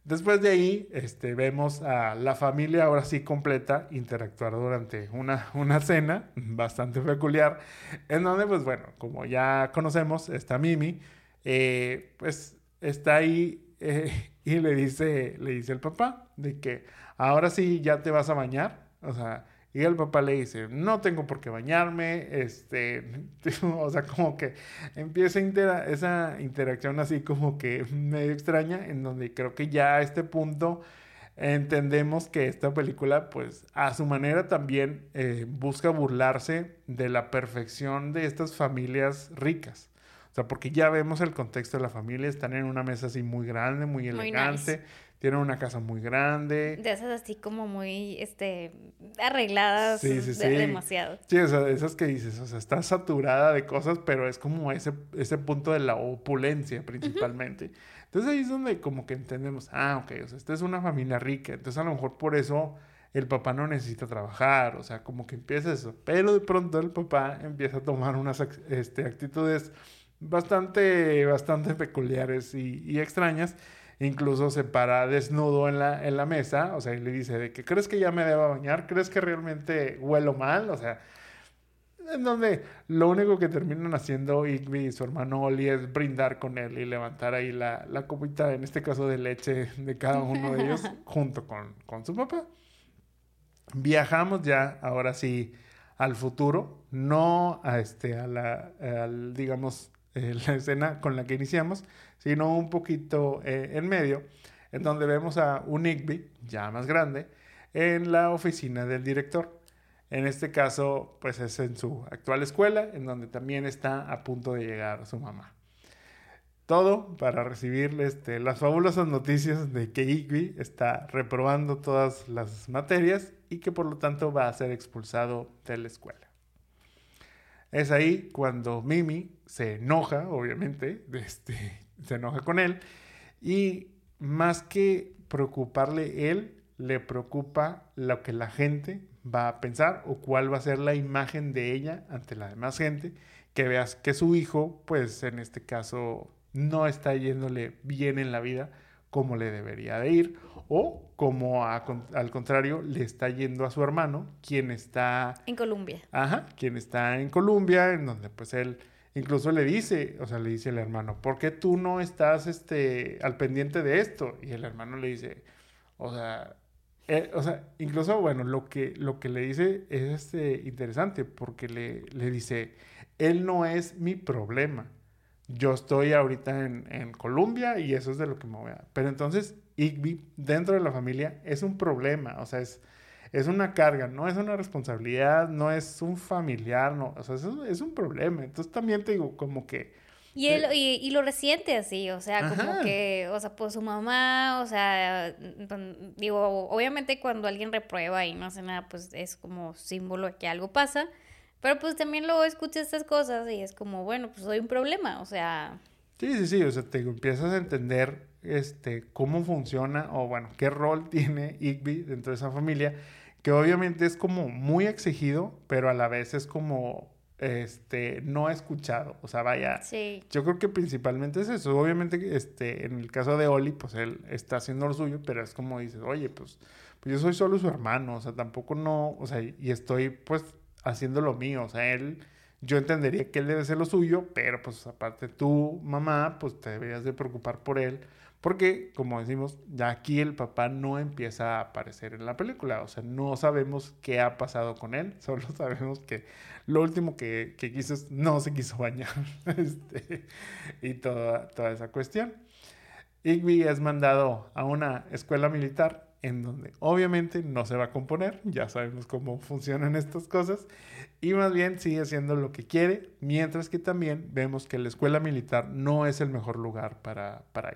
Después de ahí, este, vemos a la familia ahora sí completa interactuar durante una, una cena bastante peculiar, en donde, pues bueno, como ya conocemos, está Mimi, eh, pues está ahí eh, y le dice, le dice el papá de que ahora sí ya te vas a bañar, o sea, y el papá le dice, no tengo por qué bañarme, este, o sea, como que empieza esa interacción así como que medio extraña, en donde creo que ya a este punto entendemos que esta película, pues, a su manera también eh, busca burlarse de la perfección de estas familias ricas. O sea, porque ya vemos el contexto de la familia, están en una mesa así muy grande, muy elegante. Tienen una casa muy grande. De esas así como muy, este, arregladas. Sí, sí, sí. demasiado. Sí, o sea, esas que dices, o sea, está saturada de cosas, pero es como ese, ese punto de la opulencia principalmente. Entonces ahí es donde como que entendemos, ah, ok, o sea, esta es una familia rica, entonces a lo mejor por eso el papá no necesita trabajar, o sea, como que empieza eso. Pero de pronto el papá empieza a tomar unas este, actitudes bastante, bastante peculiares y, y extrañas. Incluso se para desnudo en la, en la mesa, o sea, y le dice de que crees que ya me deba bañar, crees que realmente huelo mal, o sea, en donde lo único que terminan haciendo Igby y su hermano Oli es brindar con él y levantar ahí la, la copita, en este caso de leche de cada uno de ellos, junto con, con su papá. Viajamos ya, ahora sí, al futuro, no a, este, a la, al, digamos, eh, la escena con la que iniciamos, sino un poquito eh, en medio, en donde vemos a un Igby, ya más grande, en la oficina del director. En este caso, pues es en su actual escuela, en donde también está a punto de llegar su mamá. Todo para recibir este, las fabulosas noticias de que Igby está reprobando todas las materias y que por lo tanto va a ser expulsado de la escuela. Es ahí cuando Mimi se enoja, obviamente, este, se enoja con él y más que preocuparle él, le preocupa lo que la gente va a pensar o cuál va a ser la imagen de ella ante la demás gente, que veas que su hijo, pues en este caso, no está yéndole bien en la vida como le debería de ir o como al contrario le está yendo a su hermano, quien está... En Colombia. Ajá, quien está en Colombia, en donde pues él incluso le dice, o sea, le dice al hermano, ¿por qué tú no estás este, al pendiente de esto? Y el hermano le dice, o sea, eh, o sea, incluso, bueno, lo que, lo que le dice es este, interesante porque le, le dice, él no es mi problema. Yo estoy ahorita en, en Colombia y eso es de lo que me voy a... Pero entonces Igby dentro de la familia es un problema, o sea, es, es una carga, no es una responsabilidad, no es un familiar, no, o sea, es, un problema. Entonces también te digo, como que... Y, él, y, y, lo resiente así, o sea, como que, o sea, pues su mamá, o sea, mm, digo, obviamente cuando alguien reprueba y no hace nada, pues es como símbolo de que algo pasa, pero pues también luego escucha estas cosas y es como, bueno, pues hay un problema, o sea... Sí, sí, sí, o sea, te empiezas a entender este, cómo funciona o bueno, qué rol tiene Igby dentro de esa familia, que obviamente es como muy exigido, pero a la vez es como este no escuchado, o sea, vaya, yo creo que principalmente es eso, obviamente este en el caso de Oli, pues él está haciendo lo suyo, pero es como dices, "Oye, pues pues yo soy solo su hermano, o sea, tampoco no, o sea, y estoy pues haciendo lo mío, o sea, él yo entendería que él debe hacer lo suyo, pero pues aparte tú, mamá, pues te deberías de preocupar por él porque, como decimos, ya aquí el papá no empieza a aparecer en la película. O sea, no sabemos qué ha pasado con él. Solo sabemos que lo último que, que quiso es no se quiso bañar. este, y toda, toda esa cuestión. Igby es mandado a una escuela militar en donde obviamente no se va a componer, ya sabemos cómo funcionan estas cosas, y más bien sigue haciendo lo que quiere, mientras que también vemos que la escuela militar no es el mejor lugar para, para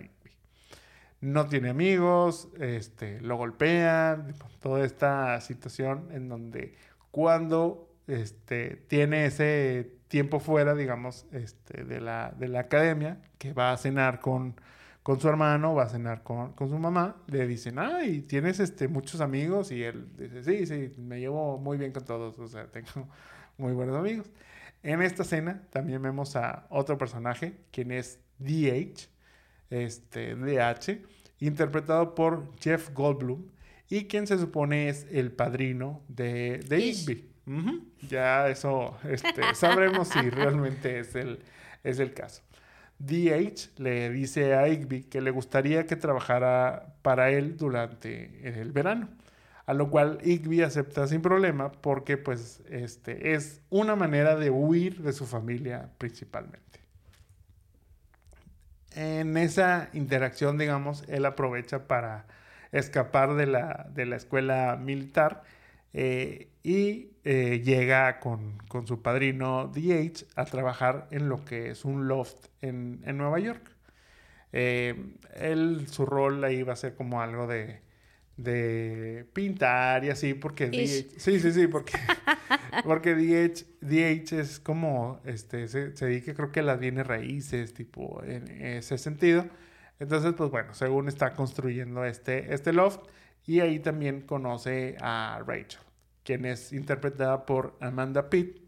no tiene amigos, este, lo golpean, toda esta situación en donde cuando este, tiene ese tiempo fuera, digamos, este, de, la, de la academia, que va a cenar con, con su hermano, va a cenar con, con, su mamá, le dicen, ay, tienes este, muchos amigos, y él dice, sí, sí, me llevo muy bien con todos, o sea, tengo muy buenos amigos. En esta cena también vemos a otro personaje, quien es DH, este, DH, interpretado por Jeff Goldblum, y quien se supone es el padrino de, de Igby. Ya eso este, sabremos si realmente es el, es el caso. DH le dice a Igby que le gustaría que trabajara para él durante el verano, a lo cual Igby acepta sin problema porque pues este, es una manera de huir de su familia principalmente. En esa interacción, digamos, él aprovecha para escapar de la, de la escuela militar eh, y eh, llega con, su padrino DH a trabajar en lo que es un loft en, Nueva York. Eh, él, su rol ahí va a ser como algo de, de pintar y así, porque DH, sí, sí, sí, porque, porque DH, DH es como, este, se, se dedica creo que a las bienes raíces, tipo, en ese sentido. Entonces, pues bueno, según está construyendo este, este loft, y ahí también conoce a Rachel, quien es interpretada por Amanda Pitt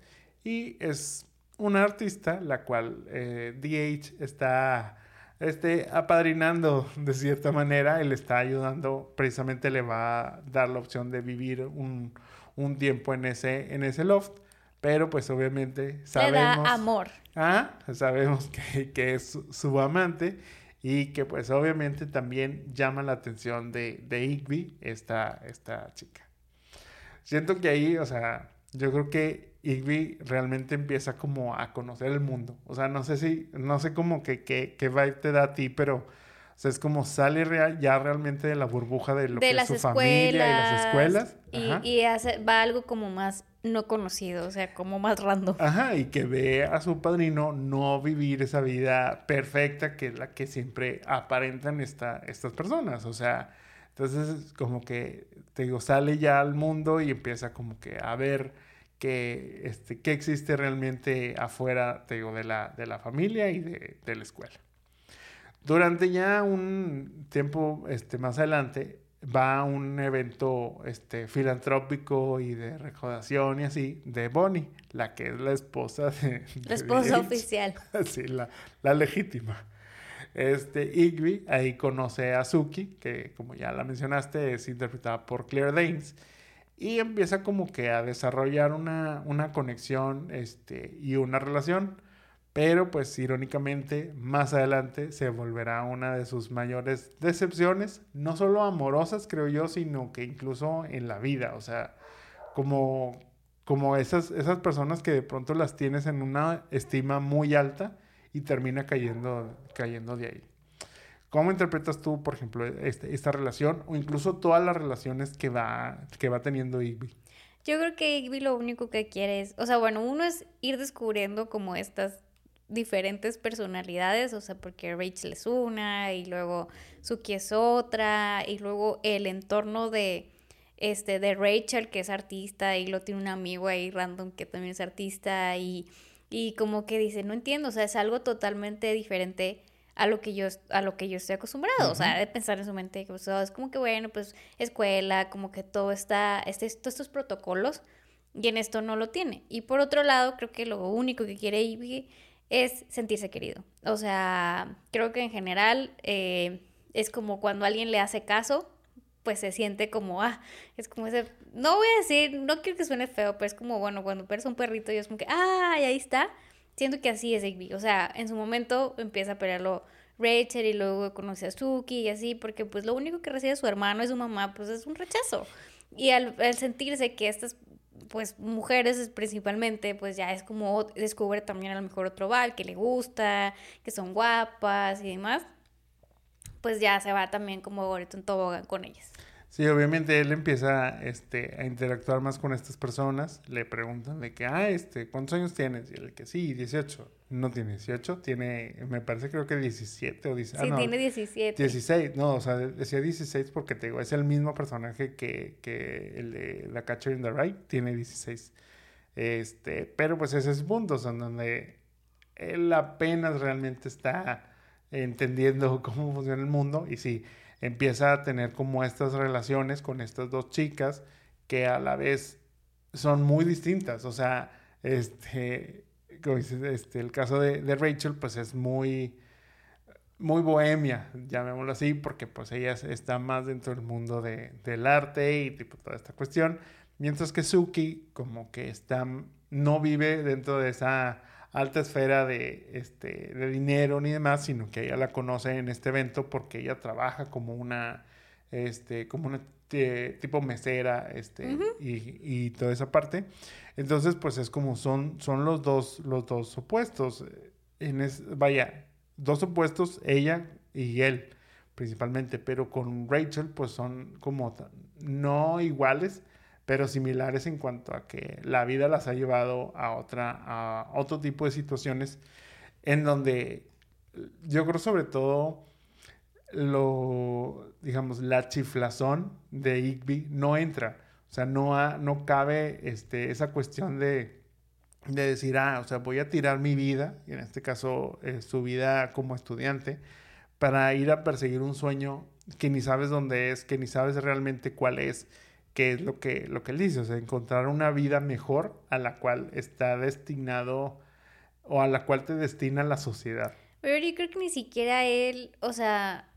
y es una artista la cual eh, DH está este, apadrinando de cierta manera, él está ayudando, precisamente le va a dar la opción de vivir un, un tiempo en ese, en ese loft, pero pues obviamente sabemos... Le da amor. Ah, sabemos que, que es su, su amante y que pues obviamente también llama la atención de, de Igby, esta, esta chica. Siento que ahí, o sea, yo creo que Igby realmente empieza como a conocer el mundo. O sea, no sé si, no sé cómo que, que, que vibe te da a ti, pero o sea, es como sale real, ya realmente de la burbuja de lo que es su familia y las escuelas. Y, y hace, va algo como más no conocido, o sea, como más random. Ajá, y que ve a su padrino no vivir esa vida perfecta que es la que siempre aparentan esta, estas personas. O sea, entonces como que, te digo, sale ya al mundo y empieza como que a ver este, qué existe realmente afuera, te digo, de la, de la familia y de, de la escuela. Durante ya un tiempo este, más adelante va a un evento este, filantrópico y de recaudación y así de Bonnie, la que es la esposa de... La esposa oficial. Sí, la, la, legítima. Este, Igby ahí conoce a Suki, que como ya la mencionaste es interpretada por Claire Danes, y empieza como que a desarrollar una, una conexión este, y una relación. Pero pues irónicamente más adelante se volverá una de sus mayores decepciones, no solo amorosas creo yo, sino que incluso en la vida, o sea, como, como esas, esas personas que de pronto las tienes en una estima muy alta y termina cayendo, cayendo de ahí. ¿Cómo interpretas tú, por ejemplo, este, esta relación o incluso todas las relaciones que va, que va teniendo Igby? Yo creo que Igby lo único que quiere es, o sea, bueno, uno es ir descubriendo como estas diferentes personalidades, o sea, porque Rachel es una y luego Suki es otra y luego el entorno de este de Rachel que es artista y lo tiene un amigo ahí random que también es artista y, y como que dice, no entiendo, o sea, es algo totalmente diferente a lo que yo a lo que yo estoy acostumbrado, o sea, de pensar en su mente que pues, es como que bueno, pues escuela, como que todo está este, todos estos protocolos y en esto no lo tiene. Y por otro lado, creo que lo único que quiere Ivy es sentirse querido. O sea, creo que en general eh, es como cuando alguien le hace caso, pues se siente como, ah, es como ese, no voy a decir, no quiero que suene feo, pero es como, bueno, cuando pierdes un perrito y es como que, ah, ahí está. Siento que así es Igby. O sea, en su momento empieza a pelearlo Rachel y luego conoce a Suki y así, porque pues lo único que recibe su hermano y su mamá, pues es un rechazo. Y al, al sentirse que estas pues mujeres principalmente, pues ya es como descubre también a lo mejor otro val que le gusta, que son guapas y demás, pues ya se va también como ahorita en tobogán con ellas. Sí, obviamente él empieza este, a interactuar más con estas personas. Le preguntan de que, ah, este, ¿cuántos años tienes? Y él que sí, 18. No tiene 18, tiene, me parece creo que 17 o 16. Sí, ah, no, tiene 17. 16, no, o sea, decía 16 porque te digo, es el mismo personaje que, que el de La Catcher in the Rye, tiene 16. Este, pero pues ese es el punto, son donde él apenas realmente está entendiendo cómo funciona el mundo y sí, empieza a tener como estas relaciones con estas dos chicas que a la vez son muy distintas, o sea, este, este el caso de, de Rachel pues es muy muy bohemia, llamémoslo así, porque pues ella está más dentro del mundo de, del arte y tipo toda esta cuestión, mientras que Suki como que está, no vive dentro de esa alta esfera de, este, de dinero ni demás, sino que ella la conoce en este evento porque ella trabaja como una, este, como una eh, tipo mesera, este, y, y, toda esa parte. Entonces, pues es como son, son los dos, los dos opuestos. En es, vaya, dos opuestos, ella y él principalmente, pero con Rachel pues son como no iguales, pero similares en cuanto a que la vida las ha llevado a otra a otro tipo de situaciones en donde yo creo sobre todo lo digamos la chiflazón de Igby no entra, o sea, no no cabe este esa cuestión de de decir, ah, o sea, voy a tirar mi vida, y en este caso eh, su vida como estudiante, para ir a perseguir un sueño que ni sabes dónde es, que ni sabes realmente cuál es, qué es lo que, lo que él dice, o sea, encontrar una vida mejor a la cual está destinado o a la cual te destina la sociedad. Pero yo creo que ni siquiera él, o sea,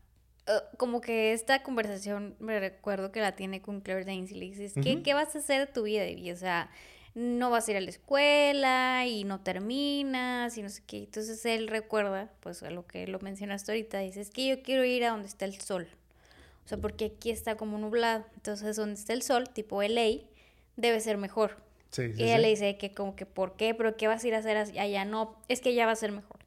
eh, como que esta conversación me recuerdo que la tiene con Claire Danes y le dices, ¿qué, ¿qué vas a hacer de tu vida? Y, o sea, no vas a ir a la escuela y no terminas y no sé qué. Entonces él recuerda, pues a lo que lo mencionaste ahorita, dice, es que yo quiero ir a donde está el sol. O sea, porque aquí está como nublado. Entonces, donde está el sol, tipo LA, debe ser mejor. Sí, y ella le dice que como que, ¿por qué? ¿Pero qué vas a ir a hacer allá? No, es que ya va a ser mejor.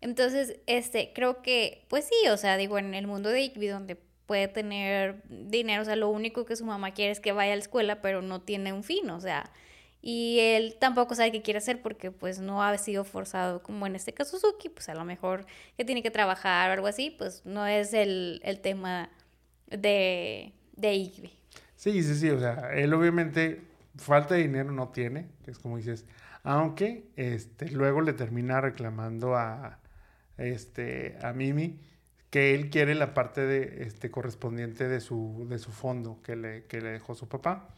Entonces, este, creo que, pues sí, o sea, digo, en el mundo de Igby, donde puede tener dinero, o sea, lo único que su mamá quiere es que vaya a la escuela, pero no tiene un fin, o sea, y él tampoco sabe qué quiere hacer porque pues no ha sido forzado como en este caso Suki, pues a lo mejor que tiene que trabajar o algo así, pues no es el, el tema de, de Igby. Sí, sí, sí, o sea, él obviamente falta de dinero no tiene, que es como dices, aunque este, luego le termina reclamando a, este, a Mimi que él quiere la parte de, este, correspondiente de su, de su fondo que le, que le dejó su papá.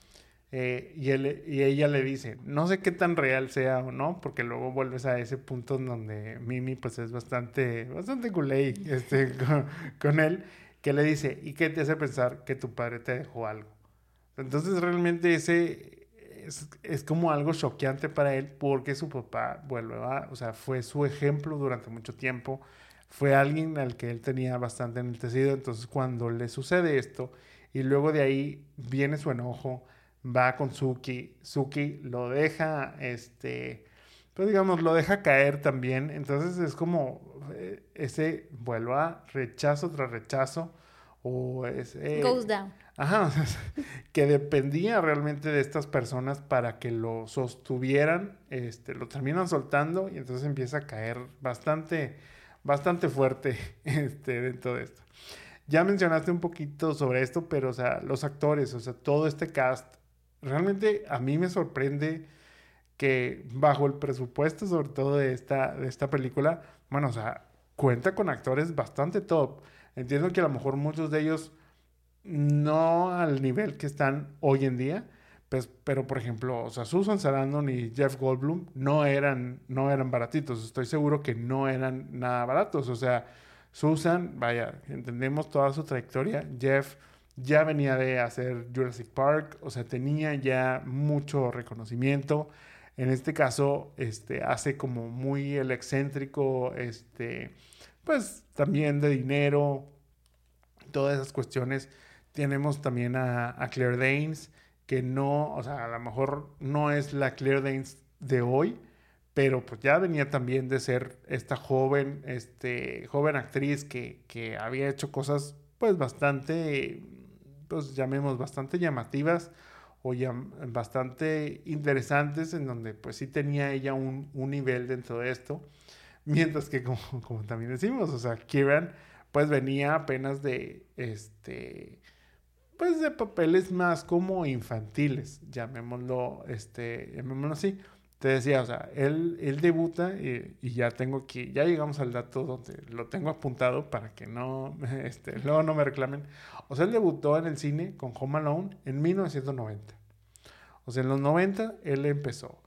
Eh, y, él, y ella le dice, no sé qué tan real sea o no, porque luego vuelves a ese punto en donde Mimi pues es bastante, bastante culé este, con, él, que le dice, ¿y qué te hace pensar que tu padre te dejó algo? Entonces realmente ese es, es como algo choqueante para él porque su papá vuelve a, o sea, fue su ejemplo durante mucho tiempo, fue alguien al que él tenía bastante enaltecido, entonces cuando le sucede esto y luego de ahí viene su enojo, va con Suki, Suki lo deja, este, pues digamos, lo deja caer también, entonces es como eh, ese vuelvo a rechazo tras rechazo, o ese... Goes down. Ajá, que dependía realmente de estas personas para que lo sostuvieran, este, lo terminan soltando y entonces empieza a caer bastante, bastante fuerte este, dentro de esto. Ya mencionaste un poquito sobre esto, pero o sea, los actores, o sea, todo este cast realmente a mí me sorprende que bajo el presupuesto, sobre todo de esta, de esta película, bueno, o sea, cuenta con actores bastante top. Entiendo que a lo mejor muchos de ellos no al nivel que están hoy en día, pues, pero por ejemplo, o sea, Susan Sarandon y Jeff Goldblum no eran, no eran baratitos. Estoy seguro que no eran nada baratos. O sea, Susan, vaya, entendemos toda su trayectoria. Jeff ya venía de hacer Jurassic Park, o sea, tenía ya mucho reconocimiento. En este caso, este, hace como muy el excéntrico, este, pues también de dinero, todas esas cuestiones. Tenemos también a, Claire Danes, que no, o sea, a lo mejor no es la Claire Danes de hoy, pero pues ya venía también de ser esta joven, este, joven actriz que, que había hecho cosas pues bastante pues llamemos, bastante llamativas o bastante interesantes en donde pues sí tenía ella un, un nivel dentro de esto. Mientras que como, como, también decimos, o sea, Kieran pues venía apenas de este pues de papeles más como infantiles, llamémoslo este, llamémoslo así. Te decía, o sea, él, él debuta y, y, ya tengo aquí, ya llegamos al dato donde lo tengo apuntado para que no, este, luego no me reclamen. O sea, él debutó en el cine con Home Alone en 1990. O sea, en los 90 él empezó.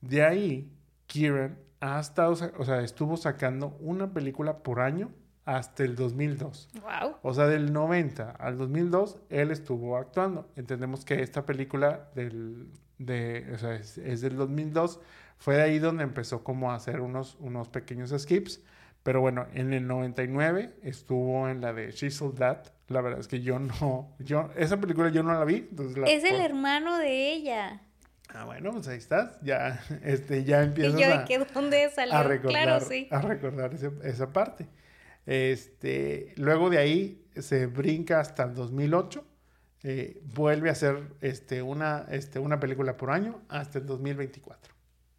De ahí, Kieran ha estado, o sea, estuvo sacando una película por año hasta el 2002. Wow. O sea, del 90 al 2002 él estuvo actuando. Entendemos que esta película del, de, o sea, es, es, del 2002. Fue de ahí donde empezó como a hacer unos, unos pequeños skips. Pero bueno, en el 99 estuvo en la de She's That. La verdad es que yo no, yo, esa película yo no la vi. Entonces la, es el hermano de ella. Ah, bueno, pues ahí estás. Ya, este, ya empiezas ¿Y yo a, de qué, dónde salió? a recordar, claro, sí. a recordar ese, esa parte. Este, luego de ahí se brinca hasta el 2008. Eh, vuelve a hacer este, una, este, una película por año hasta el 2024.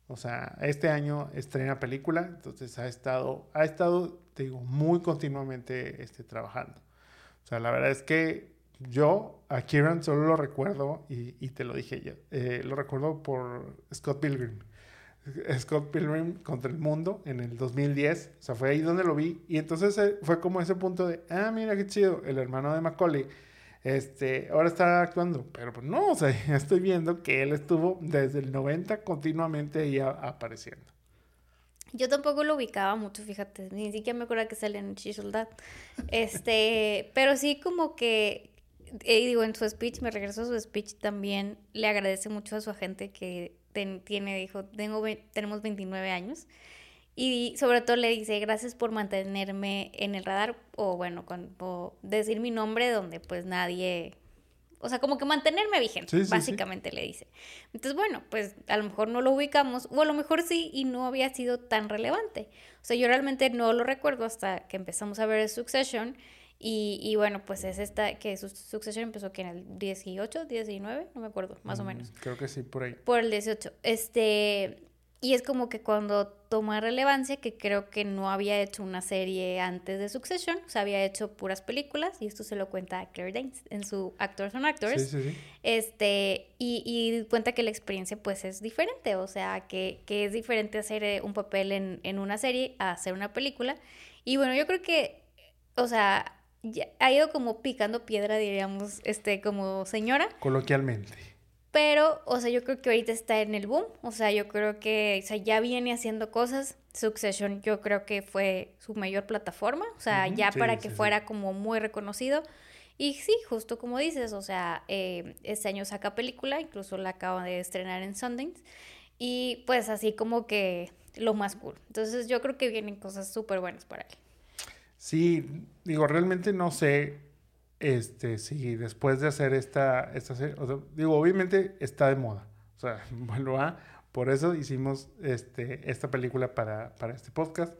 O sea, este año estrena película, entonces ha estado, ha estado, te digo, muy continuamente este, trabajando. O sea, la verdad es que yo a Kieran solo lo recuerdo, y, y te lo dije yo, eh, lo recuerdo por Scott Pilgrim. Scott Pilgrim contra el mundo en el 2010, o sea, fue ahí donde lo vi, y entonces eh, fue como ese punto de, ah, mira qué chido, el hermano de Macaulay este, ahora está actuando, pero pues no, o sea, estoy viendo que él estuvo desde el 90 continuamente ahí a, apareciendo. Yo tampoco lo ubicaba mucho, fíjate, ni siquiera me acuerdo que sale en Chisoldat. Este, pero sí como que, eh, digo, en su speech, me regreso a su speech también, le agradece mucho a su agente que ten, tiene, dijo, tengo, tenemos 29 años. Y sobre todo le dice, gracias por mantenerme en el radar, o bueno, con, o decir mi nombre donde pues nadie, o sea, como que mantenerme vigente, Sí, sí, básicamente le dice. Entonces, bueno, pues a lo mejor no lo ubicamos, o a lo mejor sí, y no había sido tan relevante. O sea, yo realmente no lo recuerdo hasta que empezamos a ver Succession, y, y bueno, pues es esta, que su- Succession empezó que en el 18, 19, no me acuerdo, más o Mm, menos. Creo que sí, por ahí. Por el 18. Este, y es como que cuando toma relevancia, que creo que no había hecho una serie antes de Succession, o sea, había hecho puras películas, y esto se lo cuenta a Claire Danes en su Actors on Actors. Sí, sí, sí. Este, y, y cuenta que la experiencia pues es diferente, o sea, que, que es diferente hacer eh, un papel en, en una serie a hacer una película. Y bueno, yo creo que, o sea, ha ido como picando piedra, diríamos, este, como señora. Coloquialmente. Pero, o sea, yo creo que ahorita está en el boom. O sea, yo creo que o sea, ya viene haciendo cosas. Succession yo creo que fue su mayor plataforma. O sea, ya sí, para que sí. fuera como muy reconocido. Y sí, justo como dices, o sea, eh, este año saca película, incluso la acaba de estrenar en Sundance. Y pues así como que lo más cool. Entonces yo creo que vienen cosas súper buenas para él. Sí, digo, realmente no sé este, si después de hacer esta, esta serie, o sea, digo, obviamente está de moda. O sea, vuelvo a, por eso hicimos este, esta película para, para este podcast,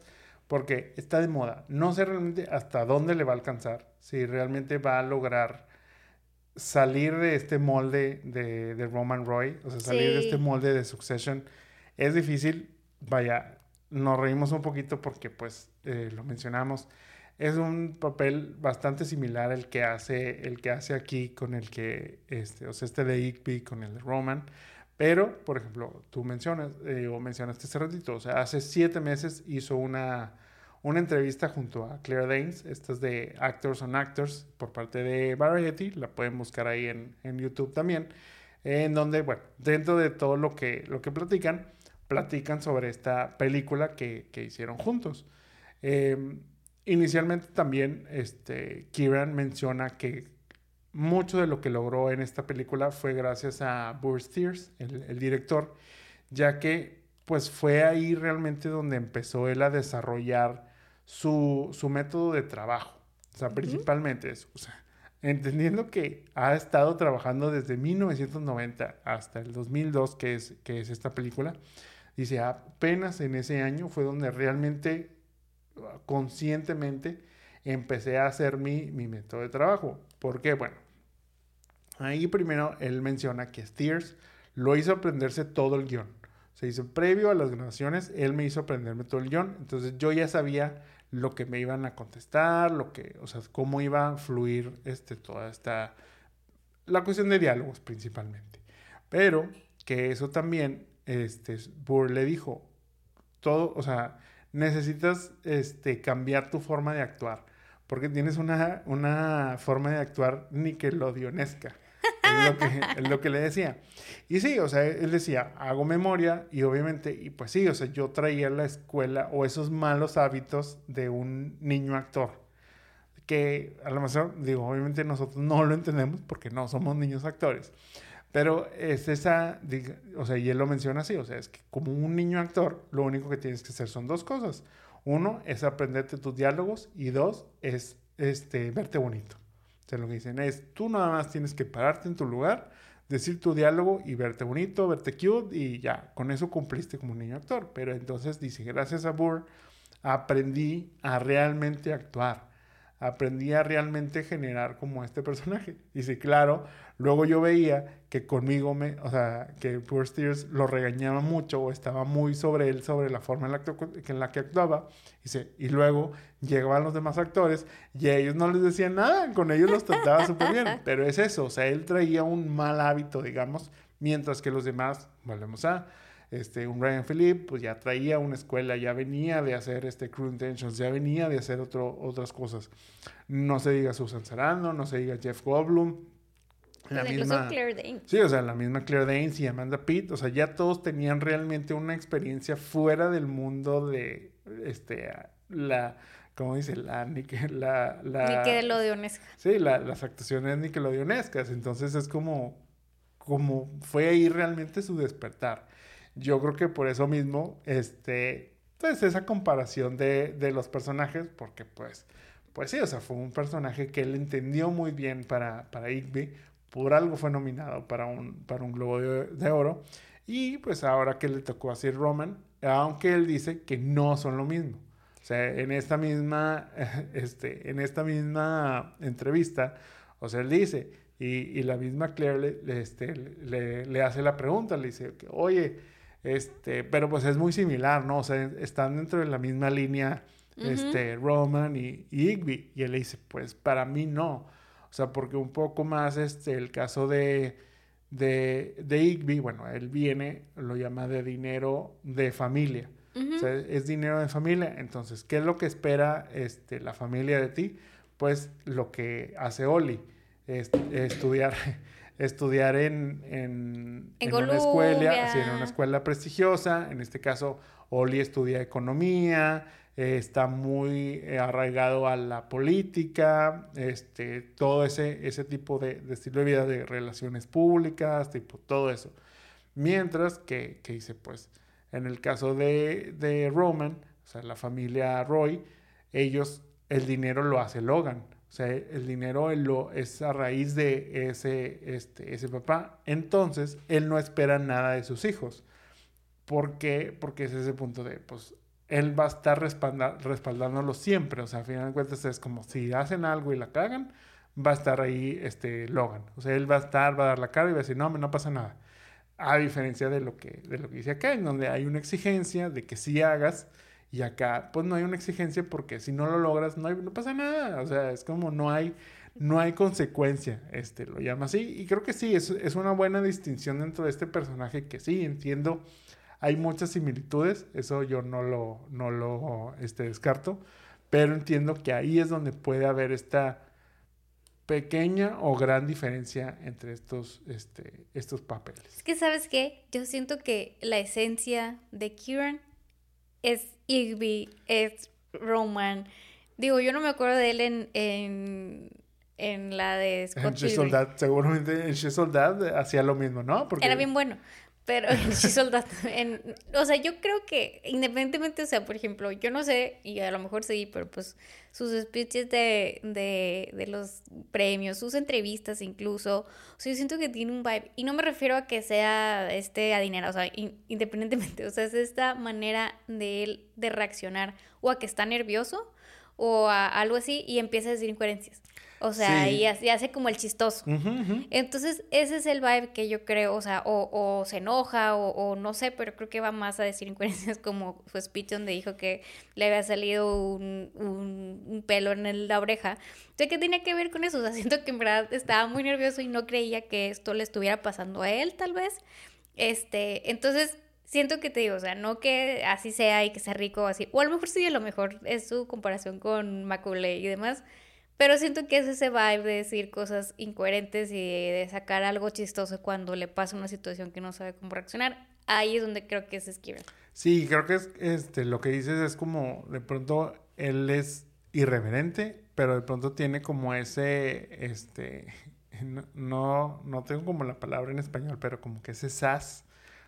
porque está de moda. No sé realmente hasta dónde le va a alcanzar, si realmente va a lograr salir de este molde de, de Roman Roy, o sea, salir de Sí. este molde de Succession. Es difícil, vaya, nos reímos un poquito porque pues eh, lo mencionamos. Es un papel bastante similar el que hace, el que hace aquí con el que, este, o sea, este de Igby con el de Roman. Pero, por ejemplo, tú mencionas, eh, o mencionaste hace ratito, o sea, hace siete meses hizo una, una entrevista junto a Claire Danes, esta es de Actors on Actors, por parte de Variety, la pueden buscar ahí en, en YouTube también, en donde, bueno, dentro de todo lo que, lo que platican, platican sobre esta película que, que hicieron juntos. Eh, inicialmente también este, Kieran menciona que mucho de lo que logró en esta película fue gracias a Bruce Steers, el, el director, ya que pues fue ahí realmente donde empezó él a desarrollar su, su método de trabajo. O sea, principalmente eso. O sea, entendiendo que ha estado trabajando desde 1990 hasta el 2002, que es, que es esta película, dice, apenas en ese año fue donde realmente, conscientemente, empecé a hacer mi, mi método de trabajo. ¿Por qué? Bueno, Ahí primero él menciona que Steers lo hizo aprenderse todo el guion. Se hizo previo a las grabaciones, él me hizo aprenderme todo el guion. Entonces yo ya sabía lo que me iban a contestar, lo que, o sea, cómo iba a fluir este, toda esta, la cuestión de diálogos principalmente. Pero que eso también, este, Burr le dijo, todo, o sea, necesitas este, cambiar tu forma de actuar, porque tienes una, una forma de actuar nickelodeonesca. Es lo, que, es lo que le decía. Y sí, o sea, él decía, hago memoria y obviamente, y pues sí, o sea, yo traía la escuela o esos malos hábitos de un niño actor. Que a lo mejor, digo, obviamente nosotros no lo entendemos porque no somos niños actores. Pero es esa, o sea, y él lo menciona así, o sea, es que como un niño actor, lo único que tienes que hacer son dos cosas. Uno es aprenderte tus diálogos y dos es este, verte bonito. O sea, lo que dicen es, tú nada más tienes que pararte en tu lugar, decir tu diálogo y verte bonito, verte cute y ya, con eso cumpliste como un niño actor. Pero entonces dice, gracias a Burr, aprendí a realmente actuar aprendí a realmente generar como este personaje. Y sí, claro, luego yo veía que conmigo me, o sea, que Poor Steers lo regañaba mucho o estaba muy sobre él, sobre la forma en la que, en la que actuaba. Y, y luego llegaban los demás actores y a ellos no les decían nada, con ellos los trataba súper bien. Pero es eso, o sea, él traía un mal hábito, digamos, mientras que los demás, volvemos a este, un Ryan Philippe, pues ya traía una escuela, ya venía de hacer este Crew Intentions, ya venía de hacer otro, otras cosas. No se diga Susan Sarandon, no se diga Jeff Goldblum. La pues misma, Claire Danes. Sí, o sea, la misma Claire Danes y Amanda Pitt, o sea, ya todos tenían realmente una experiencia fuera del mundo de, este, la, ¿cómo dice? La, la, la Nickelodeonesca. Sí, las actuaciones Nickelodeonescas, entonces es como, como fue ahí realmente su despertar. Yo creo que por eso mismo, este, pues esa comparación de, de los personajes, porque pues, pues sí, o sea, fue un personaje que él entendió muy bien para, para Igby, por algo fue nominado para un, para un Globo de, Oro, y pues ahora que le tocó hacer Roman, aunque él dice que no son lo mismo. O sea, en esta misma, este, en esta misma entrevista, o sea, él dice, y, y la misma Claire le, este, le, le, hace la pregunta, le dice, oye, este, pero pues es muy similar, ¿no? O sea, están dentro de la misma línea, este, Roman y, Igby. Y él le dice, pues para mí no. O sea, porque un poco más, este, el caso de, de, de Igby, bueno, él viene, lo llama de dinero de familia. O sea, es dinero de familia. Entonces, ¿qué es lo que espera este, la familia de ti? Pues lo que hace Oli, es, estudiar estudiar en, en, una escuela, en una escuela prestigiosa. En este caso, Oli estudia economía, eh, está muy eh, arraigado a la política, este, todo ese, ese tipo de, estilo de vida de relaciones públicas, tipo todo eso. Mientras que, que dice, pues, en el caso de, de Roman, o sea, la familia Roy, ellos, el dinero lo hace Logan. O sea, el dinero lo, es a raíz de ese, este, ese papá. Entonces, él no espera nada de sus hijos. ¿Por qué? Porque es ese punto de, pues, él va a estar respaldándolo siempre. O sea, al final de cuentas es como si hacen algo y la cagan, va a estar ahí este, Logan. O sea, él va a estar, va a dar la cara y va a decir, no, no pasa nada. A diferencia de lo que, de lo que dice acá, en donde hay una exigencia de que sí hagas y acá, pues no hay una exigencia porque si no lo logras, no, no pasa nada. O sea, es como no hay, no hay consecuencia, este, lo llama así. Y creo que sí, es, es una buena distinción dentro de este personaje que sí, entiendo, hay muchas similitudes, eso yo no lo, no lo este, descarto, pero entiendo que ahí es donde puede haber esta pequeña o gran diferencia entre estos, este, estos papeles. Es que, ¿sabes qué? Yo siento que la esencia de Kieran es Igby, es Roman. Digo, yo no me acuerdo de él en, en, en la de Scott En Soldad, seguramente en She Soldad hacía lo mismo, ¿no? Porque... Era bien bueno. Pero Soldad, en, o sea, yo creo que independientemente, o sea, por ejemplo, yo no sé, y a lo mejor sí, pero pues sus speeches de, de, de los premios, sus entrevistas incluso, o sea, yo siento que tiene un vibe, y no me refiero a que sea este adinerado, o sea, independientemente, o sea, es esta manera de él de reaccionar, o a que está nervioso, o a algo así, y empieza a decir incoherencias. O sea, Sí. y, hace, y hace como el chistoso. Entonces, ese es el vibe que yo creo, o sea, o, o se enoja, o, o no sé, pero creo que va más a decir incoherencias como su speech donde dijo que le había salido un, un, un pelo en el- la oreja. Entonces, ¿qué tenía que ver con eso? O sea, siento que en verdad estaba muy nervioso y no creía que esto le estuviera pasando a él, tal vez. Este, entonces, siento que te digo, o sea, no que así sea y que sea rico o así, o a lo mejor sí, a lo mejor es su comparación con Macaulay y demás, pero siento que es ese vibe de decir cosas incoherentes y de, sacar algo chistoso cuando le pasa una situación que no sabe cómo reaccionar. Ahí es donde creo que es esquiva. Sí, creo que es, este, lo que dices es como, de pronto, él es irreverente, pero de pronto tiene como ese, este, no- no, tengo como la palabra en español, pero como que ese sass,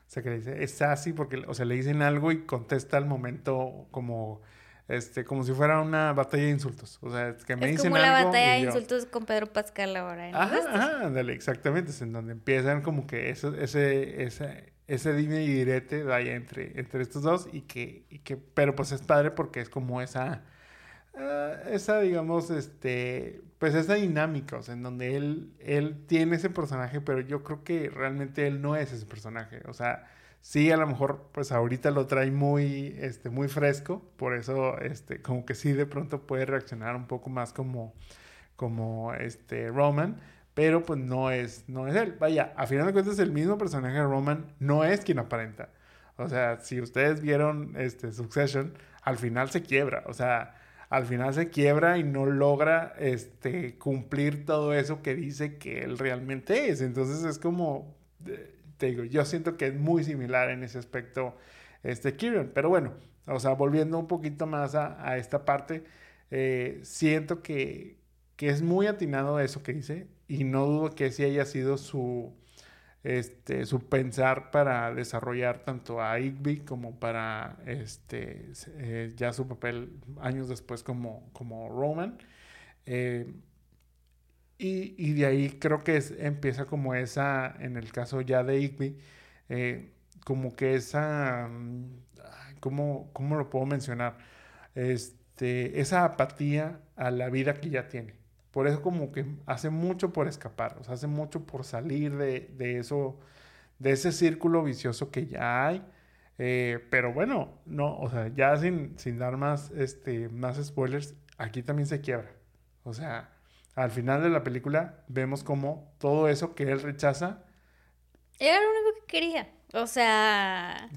o sea, que le dice, es sassy porque, o sea, le dicen algo y contesta al momento como, este, como si fuera una batalla de insultos, o sea, es que me es dicen como la algo batalla de insultos con Pedro Pascal ahora. ¿no? Ajá, ajá, ándale, exactamente. Es en donde empiezan como que eso, ese, ese, ese dime y direte vaya entre, entre estos dos y que, y que, pero pues es padre porque es como esa, ah, esa, digamos, este, pues esa dinámica, o sea, en donde él, él tiene ese personaje, pero yo creo que realmente él no es ese personaje, o sea, sí, a lo mejor, pues ahorita lo trae muy, este, muy fresco, por eso, este, como que sí de pronto puede reaccionar un poco más como como este Roman, pero pues no es, no es él. Vaya, a final de cuentas el mismo personaje de Roman no es quien aparenta. O sea, si ustedes vieron este Succession, al final se quiebra, o sea, al final se quiebra y no logra este cumplir todo eso que dice que él realmente es. Entonces es como eh, te digo, yo siento que es muy similar en ese aspecto este Kieran, pero bueno, o sea, volviendo un poquito más a, a esta parte, eh, siento que, que es muy atinado eso que dice y no dudo que sí haya sido su, este, su pensar para desarrollar tanto a Igby como para este, eh, ya su papel años después como, como Roman. Eh, y, de ahí creo que empieza como esa, en el caso ya de Igby, eh, como que esa, mm, ¿cómo, cómo lo puedo mencionar? Este, esa apatía a la vida que ya tiene. Por eso como que hace mucho por escapar, hace mucho por salir de, de eso, de ese círculo vicioso que ya hay. Eh, pero bueno, no, o sea, ya sin, sin dar más, este, más spoilers, aquí también se quiebra. O sea, al final de la película vemos como todo eso que él rechaza, Era lo único que quería. O sea,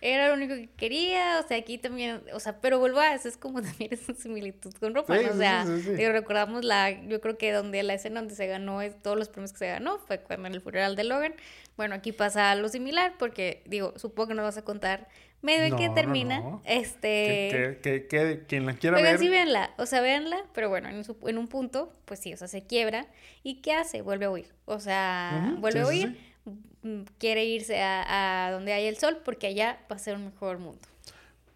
era lo único que quería. O sea, aquí también, o sea, pero vuelvo a eso, es como también esa similitud con ropa. Sí, ¿no? O sea, sí, sí, sí. digo, recordamos la, yo creo que donde la escena donde se ganó, es, todos los premios que se ganó, fue cuando en el funeral de Logan. Bueno, aquí pasa lo similar, porque digo, supongo que nos vas a contar medio No, no, termina. no. Este. que, que, que- que quien la quiera Oigan, ver, sí, véanla, o sea, véanla, pero bueno, en, su- en un punto, pues sí, o sea, se quiebra. ¿Y qué hace? Vuelve a huir. O sea, vuelve sí, a huir, mm, quiere irse a, a donde hay el sol porque allá va a ser un mejor mundo.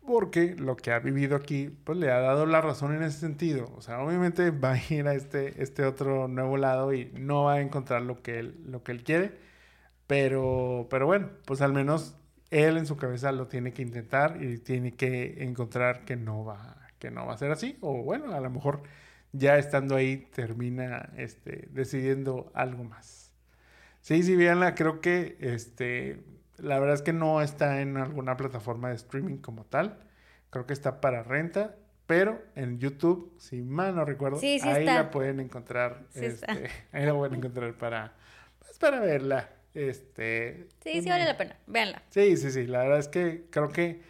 porque lo que ha vivido aquí, pues le ha dado la razón en ese sentido. O sea, obviamente va a ir a este, este otro nuevo lado y no va a encontrar lo que él, lo que él quiere. Pero, pero bueno, pues al menos él en su cabeza lo tiene que intentar y tiene que encontrar que no va, que no va a ser así. O bueno, a lo mejor ya estando ahí termina este, decidiendo algo más. Sí, sí, véanla, creo que este, la verdad es que no está en alguna plataforma de streaming como tal. Creo que está para renta, pero en YouTube, si mal no recuerdo, Sí, sí ahí está. la pueden encontrar. Sí este, ahí la pueden encontrar para, pues, para verla. Este, Sí, sí vale la pena, véanla. Sí, sí, sí. La verdad es que creo que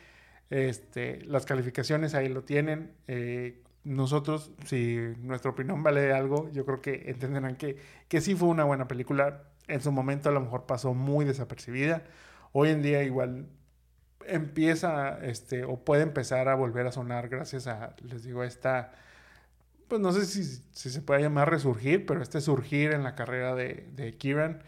este, las calificaciones ahí lo tienen. Eh, nosotros, si nuestra opinión vale algo, yo creo que entenderán que, que sí fue una buena película. En su momento a lo mejor pasó muy desapercibida. Hoy en día igual empieza, este, o puede empezar a volver a sonar gracias a, les digo, esta, pues no sé si, si se puede llamar resurgir, pero este surgir en la carrera de, de Kieran.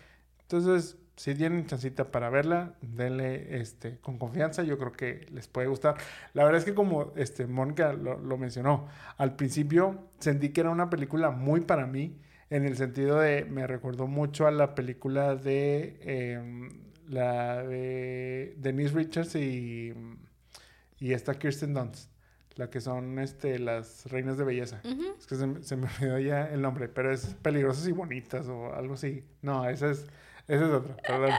Entonces, si tienen chancita para verla, denle este, con confianza, yo creo que les puede gustar. La verdad es que como este, Mónica lo, lo mencionó, al principio sentí que era una película muy para mí, en el sentido de, me recordó mucho a la película de, em, la de Denise Richards y, y esta Kirsten Dunst. la que son este, las reinas de belleza. Es que se, me- se me olvidó ya el nombre, pero es peligrosas y bonitas o algo así. No, esa es, esa es otra, perdón.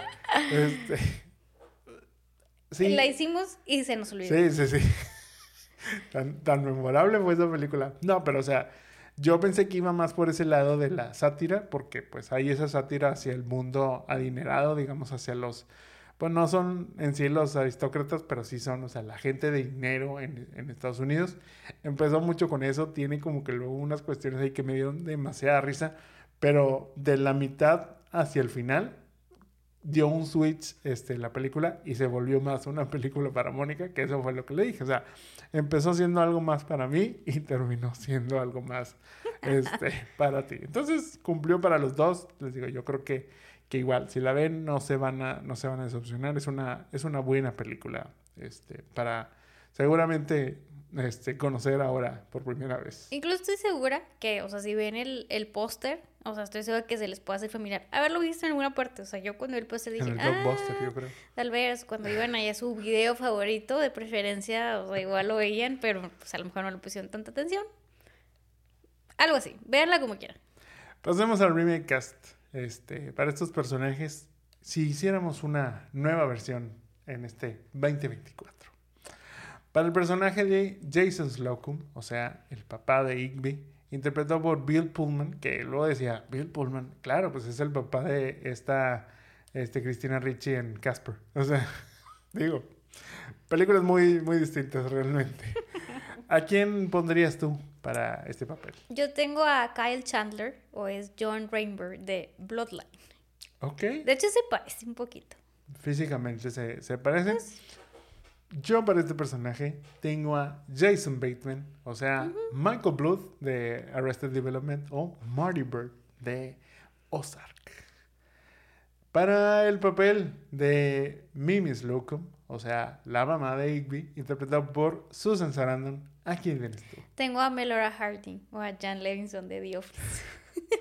Este, sí, La hicimos y se nos olvidó. sí, sí, sí. Tan, tan memorable fue esa película. No, pero o sea, yo pensé que iba más por ese lado de la sátira, porque pues hay esa sátira hacia el mundo adinerado, digamos, hacia los... Pues no son en sí los aristócratas, pero sí son, o sea, la gente de dinero en, en Estados Unidos. Empezó mucho con eso, tiene como que luego unas cuestiones ahí que me dieron demasiada risa, pero de la mitad hacia el final dio un switch este, la película y se volvió más una película para Mónica, que eso fue lo que le dije. O sea, empezó siendo algo más para mí y terminó siendo algo más este, para ti. Entonces cumplió para los dos. Les digo, yo creo que, que igual, si la ven, no se van a, no se van a decepcionar. Es una, es una buena película este, para seguramente este, conocer ahora por primera vez. Incluso estoy segura que, o sea, si ven el, el póster, o sea, estoy segura que se les puede hacer familiar. Haberlo visto en alguna parte. O sea, yo cuando vi el póster En dije, el ah, yo creo. tal vez cuando iban allá a su video favorito, de preferencia, o sea, igual lo veían, pero pues a lo mejor no le pusieron tanta atención. Algo así. Véanla como quieran. Pasemos al remake cast. Este, para estos personajes, si hiciéramos una nueva versión en este 2024. Para el personaje de Jason Slocum, o sea, el papá de Igby, interpretado por Bill Pullman, que luego decía, Bill Pullman, claro, pues es el papá de esta este, Cristina Ricci en Casper. O sea, digo, películas muy, muy distintas realmente. ¿A quién pondrías tú para este papel? Yo tengo a Kyle Chandler, o es John Rainbow, de Bloodline. Ok. De hecho, se parece un poquito. Físicamente se, se parecen. Yo para este personaje tengo a Jason Bateman, o sea, Michael Bluth de Arrested Development o Marty Bird de Ozark. Para el papel de Mimi Slocum, o sea, la mamá de Igby, interpretado por Susan Sarandon, ¿a quién vienes tú? Tengo a Melora Harding, o a Jan Levinson de The Office.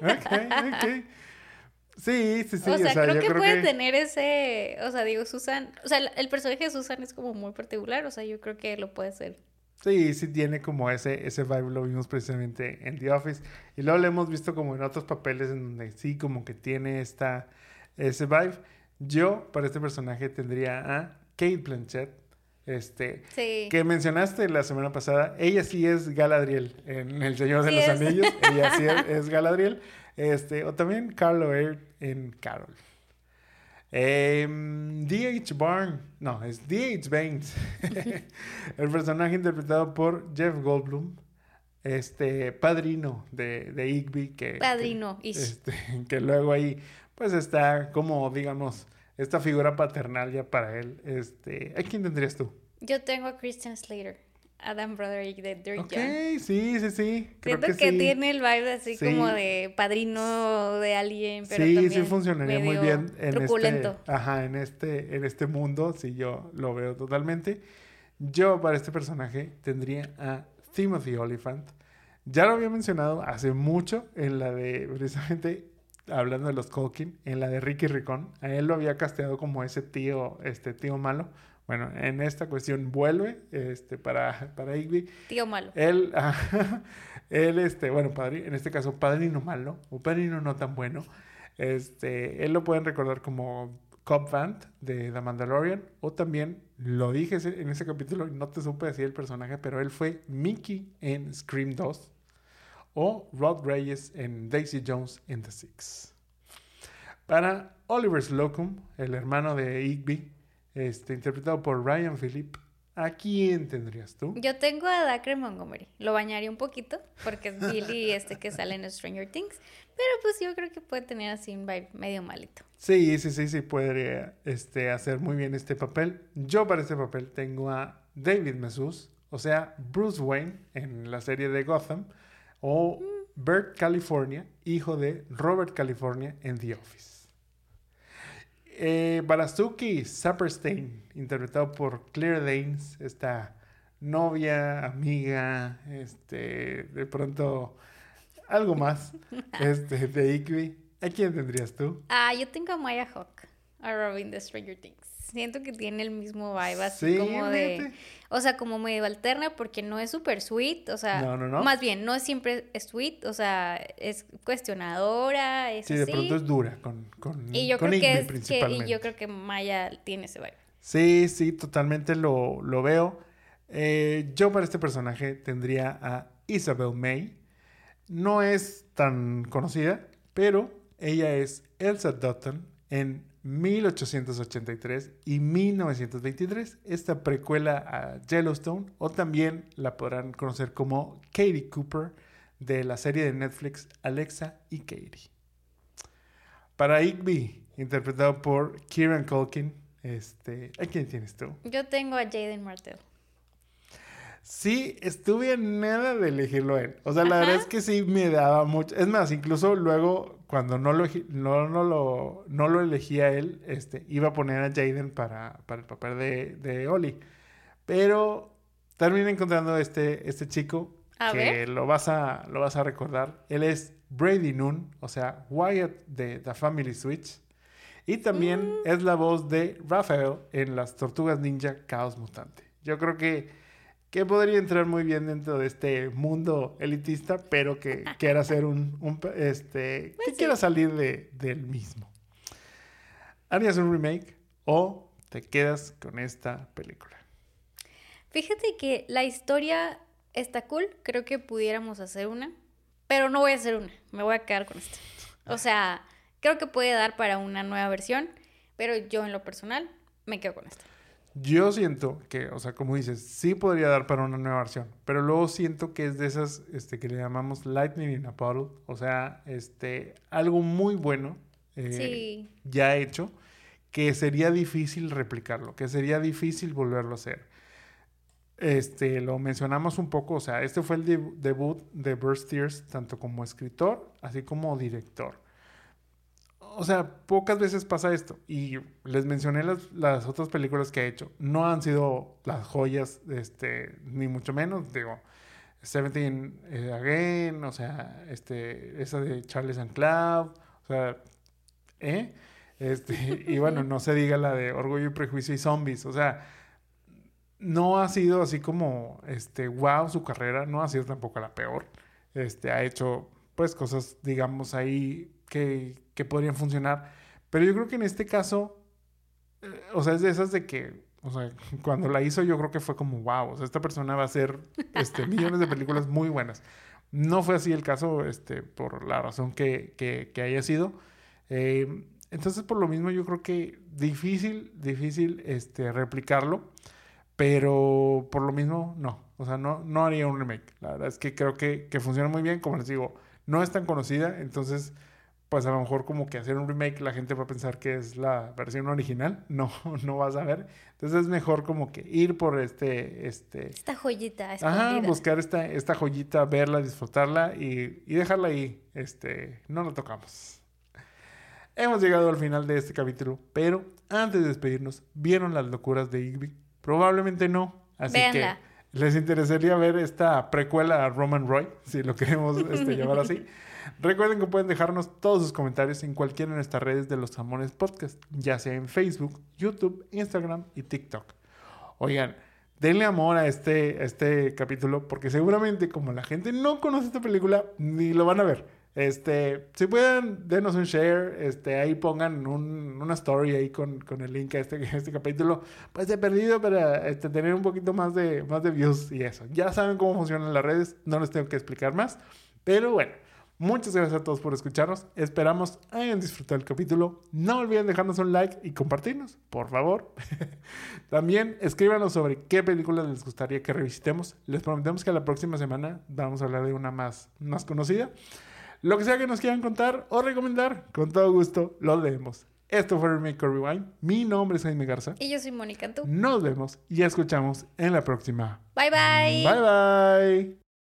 Ok, ok. Sí, sí, sí. o sea, creo yo que puede tener ese, o sea, digo, Susan, o sea, el- el personaje de Susan es como muy particular, o sea, yo creo que lo puede ser. Sí, sí tiene como ese, ese vibe, lo vimos precisamente en The Office. Y luego lo hemos visto como en otros papeles en donde sí como que tiene esta, ese vibe. Yo, para este personaje, tendría a Kate Blanchett, este, Sí. que mencionaste la semana pasada. Ella sí es Galadriel en El Señor de Sí los es. Anillos. Ella sí es, es Galadriel. Este, o también Carl O'Hare en Carol. Em, D.H. Barn, no, es D.H. Baines. el personaje interpretado por Jeff Goldblum, este padrino de, de Igby, que, Padrino, que, este, que luego ahí, pues está como, digamos, esta figura paternal ya para él. Este, ¿A quién tendrías tú? Yo tengo a Christian Slater, Adam Broderick de Dirty Ok, John. sí, sí, sí. Creo Siento que, que, sí. tiene el vibe así Sí. como de padrino de alguien, pero sí, también sí funcionaría muy bien en truculento. este, ajá, en este, en este mundo, sí, yo lo veo totalmente. Yo para este personaje tendría a Timothy Oliphant. Ya lo había mencionado hace mucho en la de, precisamente, hablando de los Culkin, en la de Ricky Ricón. A él lo había casteado como ese tío, este tío malo. Bueno, en esta cuestión vuelve, este, para, para Igby. Tío malo. Él, él, este, bueno, padre, en este caso, padrino malo, o padrino no tan bueno. Este, él lo pueden recordar como Cobb Vanth de The Mandalorian, o también, lo dije en ese capítulo, no te supe decir el personaje, pero él fue Mickey en Scream 2, o Rod Reyes en Daisy Jones in the Six. Para Oliver Slocum, el hermano de Igby, este, interpretado por Ryan Phillip, ¿a quién tendrías tú? Yo tengo a Dacre Montgomery. Lo bañaría un poquito porque es Billy este que sale en Stranger Things. Pero pues yo creo que puede tener así un vibe medio malito. Sí, sí, sí, sí, podría este, hacer muy bien este papel. Yo para este papel tengo a David Mesus, o sea, Bruce Wayne en la serie de Gotham, o Bert California, hijo de Robert California en The Office. Eh, Barazuki Saperstein, interpretado por Claire Danes, esta novia, amiga, este, de pronto algo más, este, de Igby. ¿A quién tendrías tú? Ah, yo tengo a Maya Hawk, a Robin de Stranger Things. Siento que tiene el mismo vibe, así Sí, como de... O sea, como medio alterna porque no es súper sweet, o sea... No, no, no. Más bien, no es siempre es sweet, o sea, es cuestionadora, es Sí, de pronto es dura con, con, Y yo con creo que es y yo creo que Maya tiene ese vibe. Sí, sí, totalmente lo, lo veo. Eh, yo para este personaje tendría a Isabel May. No es tan conocida, pero ella es Elsa Dutton en 1883 y 1923, esta precuela a Yellowstone, o también la podrán conocer como Katie Cooper de la serie de Netflix Alexa y Katie. Para Igby, interpretado por Kieran Culkin, este, ¿a quién tienes tú? Yo tengo a Jaden Martell. Sí, estuve a nada de elegirlo a él. O sea, la Ajá. verdad es que sí me daba mucho. Es más, incluso luego, cuando no lo, no, no lo, no lo elegí a él, este, iba a poner a Jaden para, para el papel de, de Oli. Pero terminé encontrando este, este chico A que ver. lo vas a, lo vas a recordar. Él es Brady Noon, o sea, Wyatt de The Family Switch. Y también Mm. es la voz de Raphael en las Tortugas Ninja Caos Mutante. Yo creo que, que podría entrar muy bien dentro de este mundo elitista, pero que quiera hacer un, este, Pues que quiera salir de, del mismo. ¿Harías un remake o te quedas con esta película? Fíjate que la historia está cool, creo que pudiéramos hacer una, pero no voy a hacer una, me voy a quedar con esta. O sea, creo que puede dar para una nueva versión, pero yo en lo personal me quedo con esta. Yo siento que, o sea, como dices, sí podría dar para una nueva versión, pero luego siento que es de esas este, que le llamamos lightning in a bottle, o sea, este, algo muy bueno eh, Sí. ya hecho, que sería difícil replicarlo, que sería difícil volverlo a hacer. Este, lo mencionamos un poco, o sea, este fue el deb- debut de Burst Tears, tanto como escritor, así como director. O sea, pocas veces pasa esto. Y les mencioné las, otras películas que ha hecho. No han sido las joyas, este, ni mucho menos. Digo, Seventeen eh, Again, o sea, este, esa de Charles and Cloud, o sea, ¿eh? Este, y bueno, no se diga la de Orgullo y Prejuicio y Zombies, o sea, no ha sido así como, este, wow, su carrera, no ha sido tampoco la peor. Este, ha hecho, pues, cosas, digamos, ahí que, que podrían funcionar. Pero yo creo que en este caso, eh, o sea, es de esas de que, o sea, cuando la hizo yo creo que fue como, wow, o sea, esta persona va a hacer este, millones de películas muy buenas. No fue así el caso, este, por la razón que, que, que haya sido. Eh, entonces, por lo mismo, yo creo que difícil, difícil, este, replicarlo. Pero por lo mismo, no. O sea, no, no haría un remake. La verdad es que creo que, que funciona muy bien. Como les digo, no es tan conocida. Entonces, pues a lo mejor como que hacer un remake la gente va a pensar que es la versión original. No, no vas a ver. Entonces es mejor como que ir por este, este, Esta joyita Ajá, escondida. buscar esta, esta joyita, verla, disfrutarla y, y dejarla ahí. Este, no la tocamos. Hemos llegado al final de este capítulo, pero antes de despedirnos, ¿vieron las locuras de Igby? Probablemente no. Así Véanla. que les interesaría ver esta precuela a Roman Roy, si lo queremos este, llamar así. Recuerden que pueden dejarnos todos sus comentarios en cualquiera de nuestras redes de los Jamones Podcast, ya sea en Facebook, YouTube, Instagram y TikTok. Oigan, denle amor a este, a este capítulo porque seguramente como la gente no conoce esta película, ni lo van a ver. Este, si pueden, denos un share, este, ahí pongan un- una story ahí con, con el link a este, a este capítulo. Pues he perdido para este, tener un poquito más de, más de views y eso. Ya saben cómo funcionan las redes, no les tengo que explicar más. Pero bueno, muchas gracias a todos por escucharnos. Esperamos hayan disfrutado el capítulo. No olviden dejarnos un like y compartirnos, por favor. También escríbanos sobre qué películas les gustaría que revisitemos. Les prometemos que la próxima semana vamos a hablar de una más, más conocida. Lo que sea que nos quieran contar o recomendar, con todo gusto lo leemos. Esto fue Remake Rewind. Mi nombre es Jaime Garza. Y yo soy Mónica Antú. Nos vemos y escuchamos en la próxima. Bye bye. Bye bye.